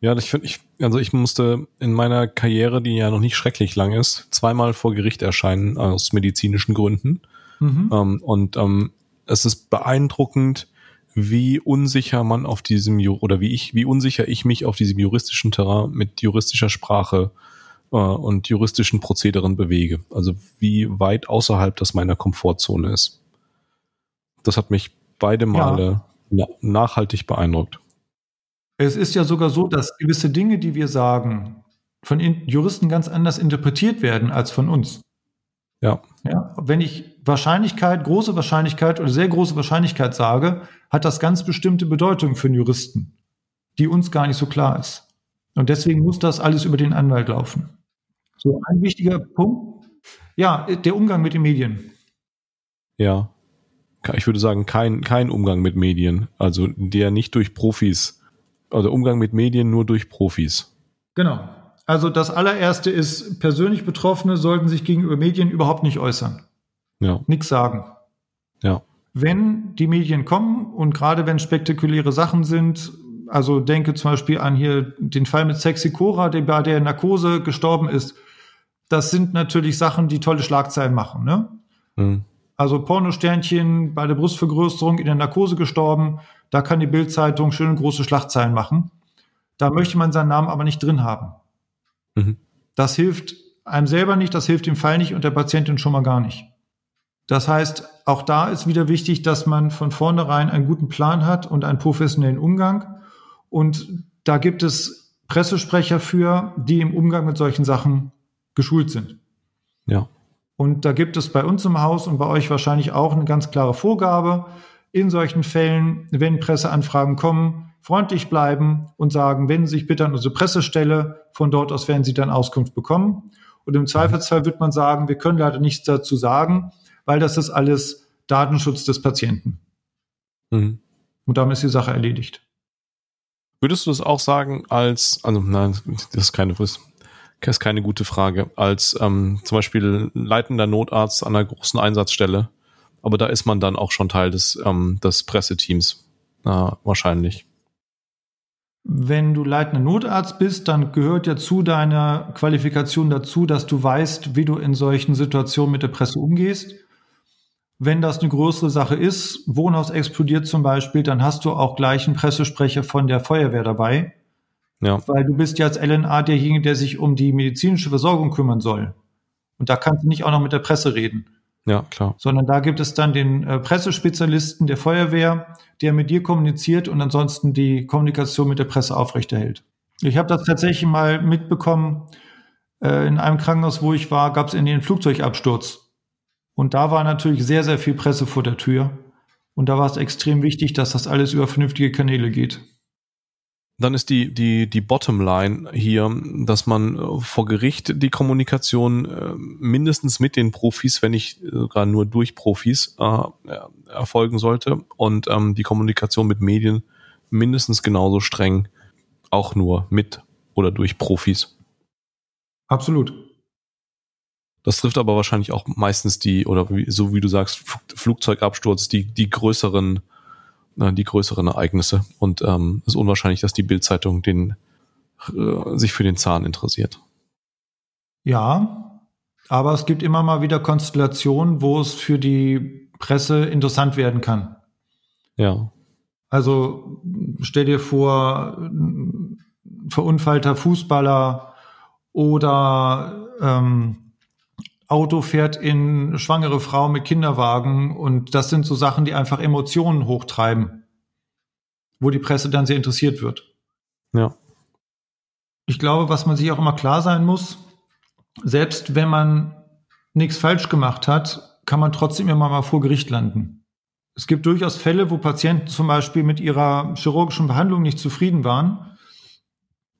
Ja, ich finde, ich, also ich musste in meiner Karriere, die ja noch nicht schrecklich lang ist, zweimal vor Gericht erscheinen aus medizinischen Gründen. Mhm. Ähm, und ähm, es ist beeindruckend, wie unsicher man auf diesem oder wie ich, wie unsicher ich mich auf diesem juristischen Terrain mit juristischer Sprache äh, und juristischen Prozederen bewege. Also wie weit außerhalb das meiner Komfortzone ist. Das hat mich beide Male na nachhaltig beeindruckt. Es ist ja sogar so, dass gewisse Dinge, die wir sagen, von Juristen ganz anders interpretiert werden als von uns. Ja, Ja, wenn ich Wahrscheinlichkeit, große Wahrscheinlichkeit oder sehr große Wahrscheinlichkeit sage, hat das ganz bestimmte Bedeutung für einen Juristen, die uns gar nicht so klar ist. Und deswegen muss das alles über den Anwalt laufen. So ein wichtiger Punkt. Ja, der Umgang mit den Medien. ja. Ich würde sagen, kein, kein Umgang mit Medien. Also der nicht durch Profis. Also Umgang mit Medien nur durch Profis. Genau. Also das allererste ist, persönlich Betroffene sollten sich gegenüber Medien überhaupt nicht äußern. Ja, Nichts sagen. ja, wenn die Medien kommen und gerade wenn spektakuläre Sachen sind, also denke zum Beispiel an hier den Fall mit Sexy Cora, der bei der Narkose gestorben ist, das sind natürlich Sachen, die tolle Schlagzeilen machen. Ne? hm, Also Pornosternchen bei der Brustvergrößerung in der Narkose gestorben, da kann die Bildzeitung schöne große Schlagzeilen machen. Da möchte man seinen Namen aber nicht drin haben. mhm. Das hilft einem selber nicht, das hilft dem Fall nicht und der Patientin schon mal gar nicht. Das heißt, auch da ist wieder wichtig, dass man von vornherein einen guten Plan hat und einen professionellen Umgang. Und da gibt es Pressesprecher für, die im Umgang mit solchen Sachen geschult sind. Ja. Und da gibt es bei uns im Haus und bei euch wahrscheinlich auch eine ganz klare Vorgabe. In solchen Fällen, wenn Presseanfragen kommen, freundlich bleiben und sagen, wenden Sie sich bitte an unsere Pressestelle. Von dort aus werden Sie dann Auskunft bekommen. Und im Zweifelsfall wird man sagen, wir können leider nichts dazu sagen, weil das ist alles Datenschutz des Patienten. Mhm. Und damit ist die Sache erledigt. Würdest du das auch sagen als, also nein, das ist keine, das ist keine gute Frage, als ähm, zum Beispiel leitender Notarzt an einer großen Einsatzstelle, aber da ist man dann auch schon Teil des, ähm, des Presseteams, äh, wahrscheinlich. Wenn du leitender Notarzt bist, dann gehört ja zu deiner Qualifikation dazu, dass du weißt, wie du in solchen Situationen mit der Presse umgehst. Wenn das eine größere Sache ist, Wohnhaus explodiert zum Beispiel, dann hast du auch gleich einen Pressesprecher von der Feuerwehr dabei. Ja. Weil du bist ja als LNA derjenige, der sich um die medizinische Versorgung kümmern soll. Und da kannst du nicht auch noch mit der Presse reden. Ja, klar. Sondern da gibt es dann den äh, Pressespezialisten der Feuerwehr, der mit dir kommuniziert und ansonsten die Kommunikation mit der Presse aufrechterhält. Ich habe das tatsächlich mal mitbekommen. Äh, in einem Krankenhaus, wo ich war, gab es in den Flugzeugabsturz. Und da war natürlich sehr, sehr viel Presse vor der Tür. Und da war es extrem wichtig, dass das alles über vernünftige Kanäle geht. Dann ist die, die, die Bottomline hier, dass man äh, vor Gericht die Kommunikation äh, mindestens mit den Profis, wenn nicht sogar nur durch Profis, äh, erfolgen sollte und ähm, die Kommunikation mit Medien mindestens genauso streng auch nur mit oder durch Profis. Absolut. Das trifft aber wahrscheinlich auch meistens die, oder wie, so wie du sagst, Flugzeugabsturz, die, die größeren, äh, die größeren Ereignisse. Und ähm, es ist unwahrscheinlich, dass die Bildzeitung den äh, sich für den Zahn interessiert. Ja, aber es gibt immer mal wieder Konstellationen, wo es für die Presse interessant werden kann. Ja. Also stell dir vor, verunfallter Fußballer oder ähm, Auto fährt in schwangere Frau mit Kinderwagen und das sind so Sachen, die einfach Emotionen hochtreiben, wo die Presse dann sehr interessiert wird. Ja. Ich glaube, was man sich auch immer klar sein muss, selbst wenn man nichts falsch gemacht hat, kann man trotzdem immer mal vor Gericht landen. Es gibt durchaus Fälle, wo Patienten zum Beispiel mit ihrer chirurgischen Behandlung nicht zufrieden waren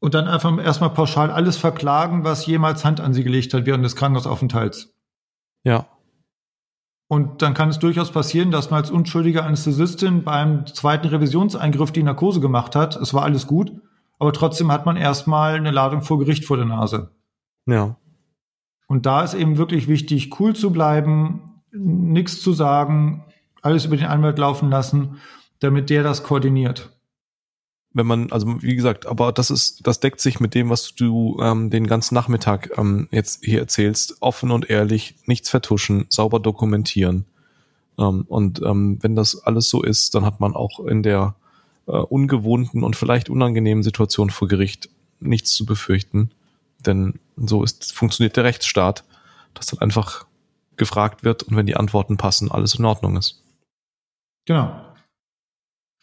und dann einfach erstmal pauschal alles verklagen, was jemals Hand an sie gelegt hat während des Krankenhausaufenthalts. Ja. Und dann kann es durchaus passieren, dass man als unschuldige Anästhesistin beim zweiten Revisionseingriff die Narkose gemacht hat. Es war alles gut, aber trotzdem hat man erstmal eine Ladung vor Gericht vor der Nase. Ja. Und da ist eben wirklich wichtig, cool zu bleiben, nichts zu sagen, alles über den Anwalt laufen lassen, damit der das koordiniert wenn man, also wie gesagt, aber das ist, das deckt sich mit dem, was du ähm, den ganzen Nachmittag ähm, jetzt hier erzählst. Offen und ehrlich, nichts vertuschen, sauber dokumentieren. Ähm, und ähm, wenn das alles so ist, dann hat man auch in der äh, ungewohnten und vielleicht unangenehmen Situation vor Gericht nichts zu befürchten. Denn so ist, funktioniert der Rechtsstaat, dass dann einfach gefragt wird und wenn die Antworten passen, alles in Ordnung ist. Genau.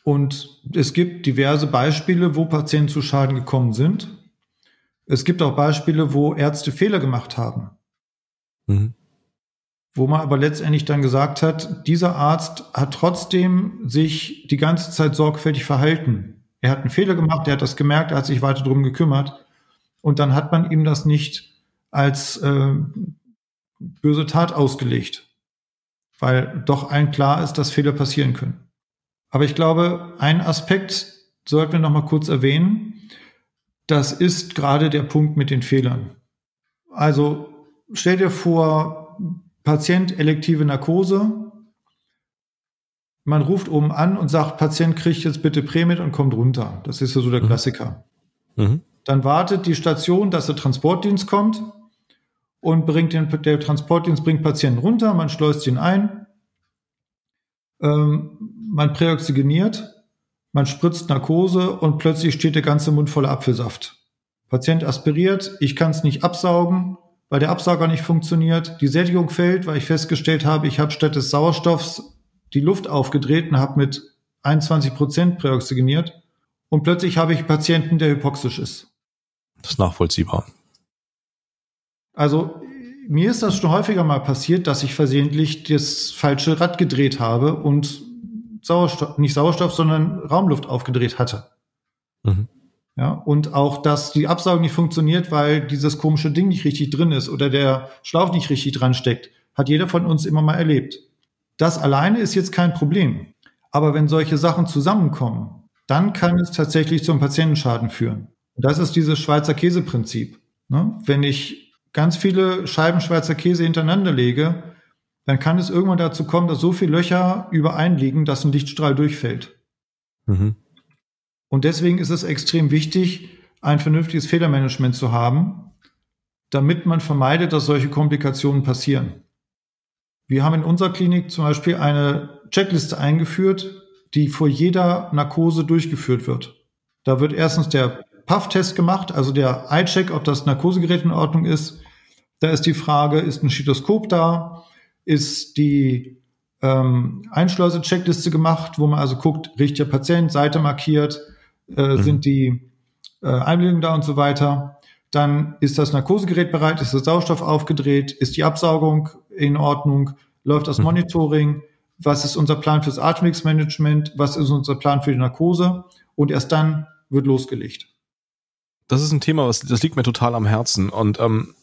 Und es gibt diverse Beispiele, wo Patienten zu Schaden gekommen sind. Es gibt auch Beispiele, wo Ärzte Fehler gemacht haben. Mhm. Wo man aber letztendlich dann gesagt hat, dieser Arzt hat trotzdem sich die ganze Zeit sorgfältig verhalten. Er hat einen Fehler gemacht, er hat das gemerkt, er hat sich weiter drum gekümmert. Und dann hat man ihm das nicht als äh, böse Tat ausgelegt. Weil doch allen klar ist, dass Fehler passieren können. Aber ich glaube, ein Aspekt sollten wir noch mal kurz erwähnen. Das ist gerade der Punkt mit den Fehlern. Also stell dir vor, Patient elektive Narkose. Man ruft oben an und sagt, Patient kriegt jetzt bitte Prämit und kommt runter. Das ist ja so der mhm. Klassiker. Mhm. Dann wartet die Station, dass der Transportdienst kommt und bringt den, der Transportdienst bringt Patienten runter, man schleust ihn ein. Ähm, man präoxygeniert, man spritzt Narkose und plötzlich steht der ganze Mund voller Apfelsaft. Patient aspiriert, ich kann es nicht absaugen, weil der Absauger nicht funktioniert. Die Sättigung fällt, weil ich festgestellt habe, ich habe statt des Sauerstoffs die Luft aufgedreht und habe mit 21 Prozent präoxygeniert. Und plötzlich habe ich einen Patienten, der hypoxisch ist. Das ist nachvollziehbar. Also mir ist das schon häufiger mal passiert, dass ich versehentlich das falsche Rad gedreht habe und Sauerstoff, nicht Sauerstoff, sondern Raumluft aufgedreht hatte. Mhm. Ja, und auch, dass die Absaugung nicht funktioniert, weil dieses komische Ding nicht richtig drin ist oder der Schlauch nicht richtig dran steckt, hat jeder von uns immer mal erlebt. Das alleine ist jetzt kein Problem. Aber wenn solche Sachen zusammenkommen, dann kann es tatsächlich zum Patientenschaden führen. Und das ist dieses Schweizer Käseprinzip. Ne? Wenn ich ganz viele Scheiben Schweizer Käse hintereinander lege, dann kann es irgendwann dazu kommen, dass so viele Löcher übereinliegen, dass ein Lichtstrahl durchfällt. Mhm. Und deswegen ist es extrem wichtig, ein vernünftiges Fehlermanagement zu haben, damit man vermeidet, dass solche Komplikationen passieren. Wir haben in unserer Klinik zum Beispiel eine Checkliste eingeführt, die vor jeder Narkose durchgeführt wird. Da wird erstens der PAF-Test gemacht, also der Eye-Check, ob das Narkosegerät in Ordnung ist. Da ist die Frage, ist ein Stethoskop da? Ist die ähm, Einschleuse-Checkliste gemacht, wo man also guckt, richtiger Patient, Seite markiert, äh, mhm. sind die äh, Einbildungen da und so weiter. Dann ist das Narkosegerät bereit, ist der Sauerstoff aufgedreht, ist die Absaugung in Ordnung, läuft das mhm. Monitoring, was ist unser Plan fürs Atemwegsmanagement, was ist unser Plan für die Narkose und erst dann wird losgelegt. Das ist ein Thema, was das liegt mir total am Herzen und ähm,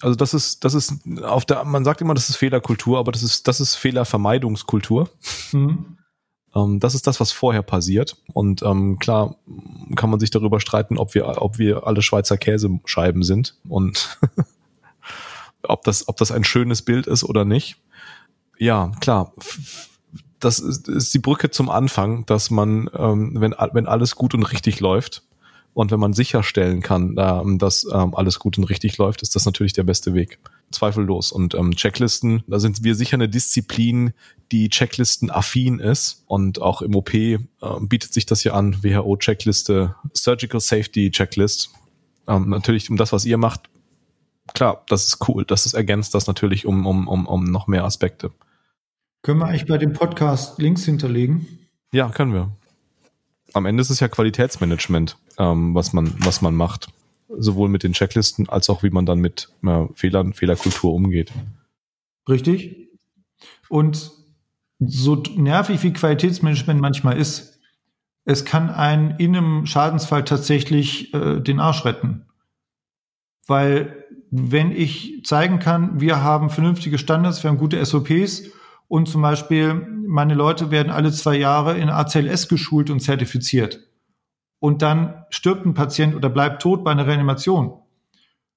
also das ist das ist auf der man sagt immer, das ist Fehlerkultur, aber das ist das ist Fehlervermeidungskultur. Mhm. Ähm, das ist das, was vorher passiert. Und ähm, klar kann man sich darüber streiten, ob wir, ob wir alle Schweizer Käsescheiben sind und ob das, ob das ein schönes Bild ist oder nicht. Ja, klar. Das ist, ist die Brücke zum Anfang, dass man, ähm, wenn, wenn alles gut und richtig läuft, und wenn man sicherstellen kann, ähm, dass ähm, alles gut und richtig läuft, ist das natürlich der beste Weg. Zweifellos. Und ähm, Checklisten, da sind wir sicher eine Disziplin, die Checklisten-affin ist. Und auch im OP bietet sich das ja an, WHO-Checkliste, Surgical Safety Checklist. Natürlich um das, was ihr macht. Klar, das ist cool. Das ist ergänzt das natürlich um, um, um, um noch mehr Aspekte. Können wir eigentlich bei dem Podcast Links hinterlegen? Ja, können wir am Ende ist es ja Qualitätsmanagement, ähm, was man, was man macht. Sowohl mit den Checklisten als auch wie man dann mit äh, Fehlern, Fehlerkultur umgeht. Richtig. Und so nervig wie Qualitätsmanagement manchmal ist, es kann einen in einem Schadensfall tatsächlich äh, den Arsch retten. Weil wenn ich zeigen kann, wir haben vernünftige Standards, wir haben gute SOPs und zum Beispiel, meine Leute werden alle zwei Jahre in ACLS geschult und zertifiziert. Und dann stirbt ein Patient oder bleibt tot bei einer Reanimation.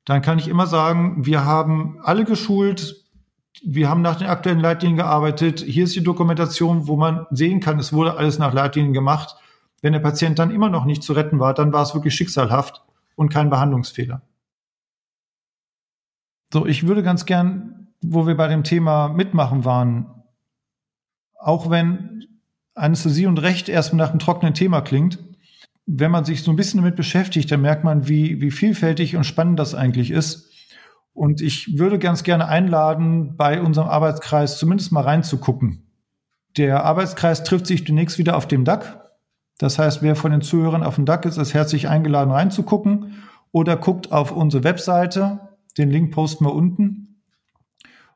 Dann kann ich immer sagen, wir haben alle geschult, wir haben nach den aktuellen Leitlinien gearbeitet. Hier ist die Dokumentation, wo man sehen kann, es wurde alles nach Leitlinien gemacht. Wenn der Patient dann immer noch nicht zu retten war, dann war es wirklich schicksalhaft und kein Behandlungsfehler. So, ich würde ganz gern, wo wir bei dem Thema mitmachen waren, auch wenn Anästhesie und Recht erstmal nach einem trockenen Thema klingt, wenn man sich so ein bisschen damit beschäftigt, dann merkt man, wie, wie vielfältig und spannend das eigentlich ist. Und ich würde ganz gerne einladen, bei unserem Arbeitskreis zumindest mal reinzugucken. Der Arbeitskreis trifft sich demnächst wieder auf dem DAC. Das heißt, wer von den Zuhörern auf dem DAC ist, ist herzlich eingeladen reinzugucken oder guckt auf unsere Webseite. Den Link posten wir unten.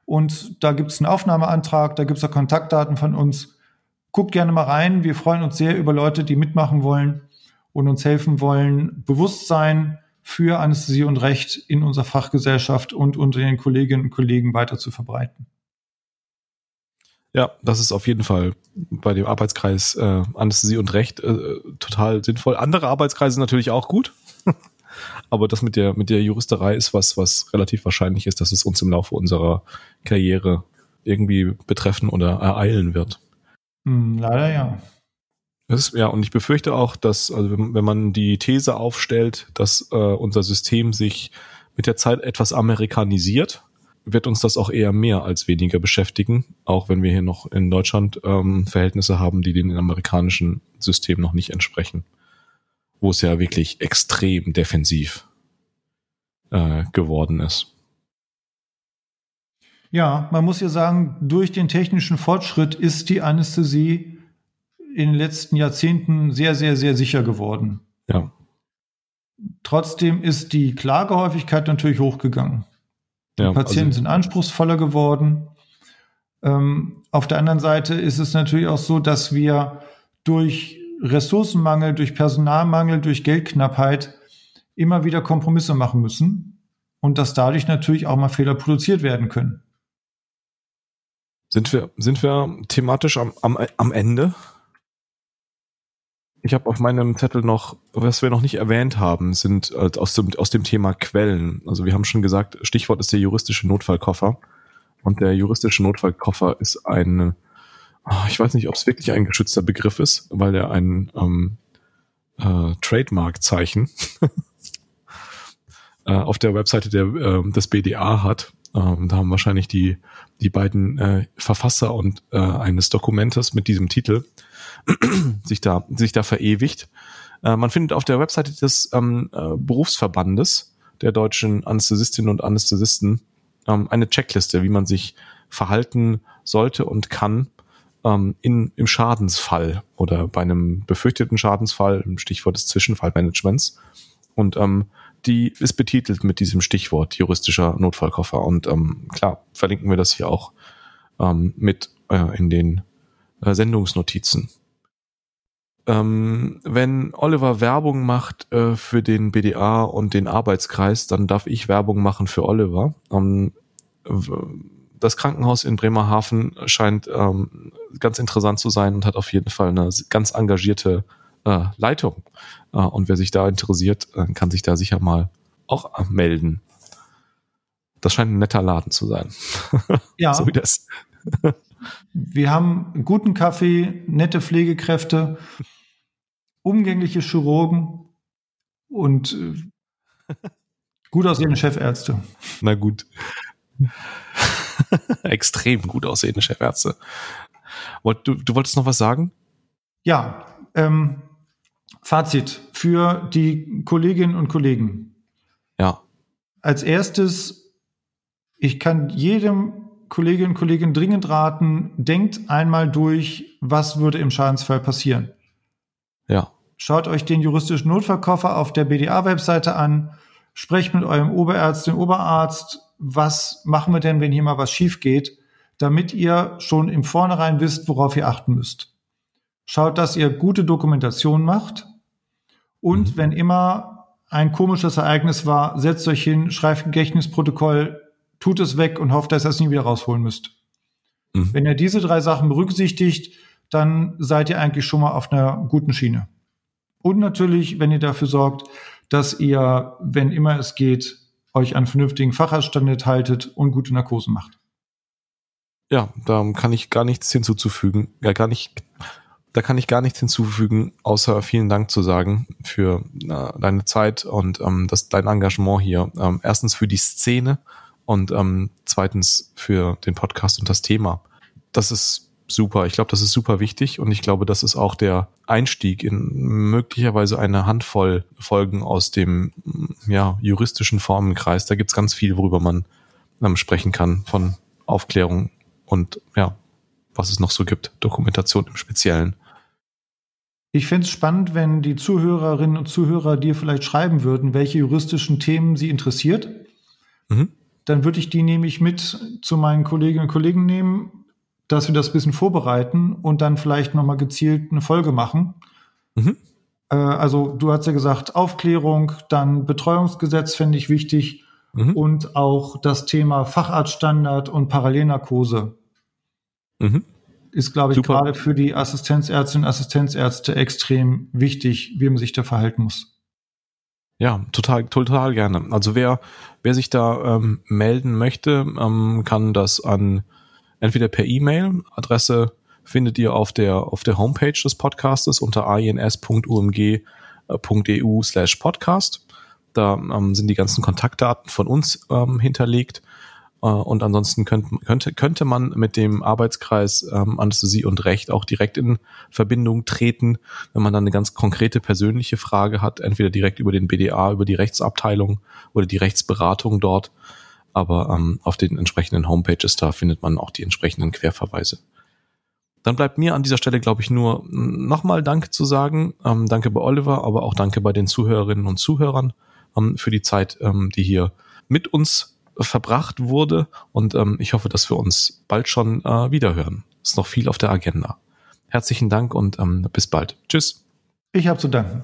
Und da gibt es einen Aufnahmeantrag, da gibt es auch Kontaktdaten von uns. Guckt gerne mal rein. Wir freuen uns sehr über Leute, die mitmachen wollen und uns helfen wollen, Bewusstsein für Anästhesie und Recht in unserer Fachgesellschaft und unter den Kolleginnen und Kollegen weiter zu verbreiten. Ja, das ist auf jeden Fall bei dem Arbeitskreis äh, Anästhesie und Recht äh, total sinnvoll. Andere Arbeitskreise natürlich auch gut. Aber das mit der, mit der Juristerei ist was, was relativ wahrscheinlich ist, dass es uns im Laufe unserer Karriere irgendwie betreffen oder ereilen wird. Hm, leider ja. Ist, ja, und ich befürchte auch, dass, also wenn, wenn man die These aufstellt, dass äh, unser System sich mit der Zeit etwas amerikanisiert, wird uns das auch eher mehr als weniger beschäftigen, auch wenn wir hier noch in Deutschland ähm, Verhältnisse haben, die den amerikanischen System noch nicht entsprechen wo es ja wirklich extrem defensiv äh, geworden ist. Ja, man muss ja sagen, durch den technischen Fortschritt ist die Anästhesie in den letzten Jahrzehnten sehr, sehr, sehr sicher geworden. Ja. Trotzdem ist die Klagehäufigkeit natürlich hochgegangen. Die Ja, Patienten also, sind anspruchsvoller geworden. Ähm, auf der anderen Seite ist es natürlich auch so, dass wir durch Ressourcenmangel, durch Personalmangel, durch Geldknappheit immer wieder Kompromisse machen müssen und dass dadurch natürlich auch mal Fehler produziert werden können. sind wir, sind wir thematisch am, am, am Ende? Ich habe auf meinem Zettel noch, was wir noch nicht erwähnt haben, sind äh, aus, dem, aus dem Thema Quellen. Also wir haben schon gesagt, Stichwort ist der juristische Notfallkoffer. Und der juristische Notfallkoffer ist ein, ah, ich weiß nicht, ob es wirklich ein geschützter Begriff ist, weil er ein ähm, äh, Trademark-Zeichen äh, auf der Webseite der, äh, des BDA hat. Ähm, da haben wahrscheinlich die, die beiden äh, Verfasser und äh, eines Dokumentes mit diesem Titel sich da, sich da verewigt. Äh, man findet auf der Webseite des ähm, äh, Berufsverbandes der deutschen Anästhesistinnen und Anästhesisten ähm, eine Checkliste, wie man sich verhalten sollte und kann ähm, in, im Schadensfall oder bei einem befürchteten Schadensfall, im Stichwort des Zwischenfallmanagements. Und ähm, die ist betitelt mit diesem Stichwort juristischer Notfallkoffer. Und ähm, klar, verlinken wir das hier auch ähm, mit äh, in den äh, Sendungsnotizen. Ähm, wenn Oliver Werbung macht äh, für den BDA und den Arbeitskreis, dann darf ich Werbung machen für Oliver. Ähm, das Krankenhaus in Bremerhaven scheint ähm, ganz interessant zu sein und hat auf jeden Fall eine ganz engagierte äh, Leitung. Äh, und wer sich da interessiert, äh, kann sich da sicher mal auch melden. Das scheint ein netter Laden zu sein. Ja, so wie das. wir haben guten Kaffee, nette Pflegekräfte, umgängliche Chirurgen und äh, gut aussehende Chefärzte. Na gut. Extrem gut aussehende Chefärzte. Du, du wolltest noch was sagen? Ja, ähm, Fazit für die Kolleginnen und Kollegen. Ja. Als erstes, ich kann jedem Kolleginnen und Kollegen dringend raten, denkt einmal durch, was würde im Schadensfall passieren. Ja. Schaut euch den juristischen Notfallkoffer auf der BDA-Webseite an, sprecht mit eurem Oberärztin, Oberarzt, was machen wir denn, wenn hier mal was schief geht, damit ihr schon im Vornherein wisst, worauf ihr achten müsst. Schaut, dass ihr gute Dokumentation macht und Mhm. wenn immer ein komisches Ereignis war, setzt euch hin, schreibt ein Gedächtnisprotokoll, tut es weg und hofft, dass ihr es nie wieder rausholen müsst. Mhm. Wenn ihr diese drei Sachen berücksichtigt, dann seid ihr eigentlich schon mal auf einer guten Schiene. Und natürlich, wenn ihr dafür sorgt, dass ihr, wenn immer es geht, euch an vernünftigen Facharztstandard haltet und gute Narkose macht. Ja, da kann ich gar nichts hinzuzufügen. Ja, gar nicht, da kann ich gar nichts hinzufügen, außer vielen Dank zu sagen für äh, deine Zeit und ähm, das, dein Engagement hier. Ähm, erstens für die Szene und ähm, zweitens für den Podcast und das Thema. Das ist super. Ich glaube, das ist super wichtig und ich glaube, das ist auch der Einstieg in möglicherweise eine Handvoll Folgen aus dem ja, juristischen Formenkreis. Da gibt's ganz viel, worüber man ähm, sprechen kann, von Aufklärung und ja, was es noch so gibt, Dokumentation im Speziellen. Ich fände es spannend, wenn die Zuhörerinnen und Zuhörer dir vielleicht schreiben würden, welche juristischen Themen sie interessiert. Mhm. Dann würde ich die nämlich mit zu meinen Kolleginnen und Kollegen nehmen, dass wir das ein bisschen vorbereiten und dann vielleicht nochmal gezielt eine Folge machen. Mhm. Äh, also du hast ja gesagt, Aufklärung, dann Betreuungsgesetz fände ich wichtig Mhm. und auch das Thema Facharztstandard und Parallelnarkose Mhm. ist, glaube ich, gerade für die Assistenzärztinnen und Assistenzärzte extrem wichtig, wie man sich da verhalten muss. Ja, total, total gerne. Also wer, wer sich da ähm, melden möchte, ähm, kann das an entweder per E-Mail, Adresse findet ihr auf der, auf der Homepage des Podcastes unter ins.umg.eu slash podcast. Da ähm, sind die ganzen Kontaktdaten von uns ähm, hinterlegt. Äh, Und ansonsten könnt, könnte, könnte man mit dem Arbeitskreis ähm, Anästhesie und Recht auch direkt in Verbindung treten, wenn man dann eine ganz konkrete persönliche Frage hat, entweder direkt über den BDA, über die Rechtsabteilung oder die Rechtsberatung dort. Aber ähm, auf den entsprechenden Homepages da findet man auch die entsprechenden Querverweise. dann bleibt mir an dieser Stelle, glaube ich, nur nochmal Danke zu sagen. Ähm, danke bei Oliver, aber auch danke bei den Zuhörerinnen und Zuhörern ähm, für die Zeit, ähm, die hier mit uns verbracht wurde. Und ähm, ich hoffe, dass wir uns bald schon äh, wiederhören. Ist noch viel auf der Agenda. Herzlichen Dank und ähm, bis bald. Tschüss. Ich habe zu danken.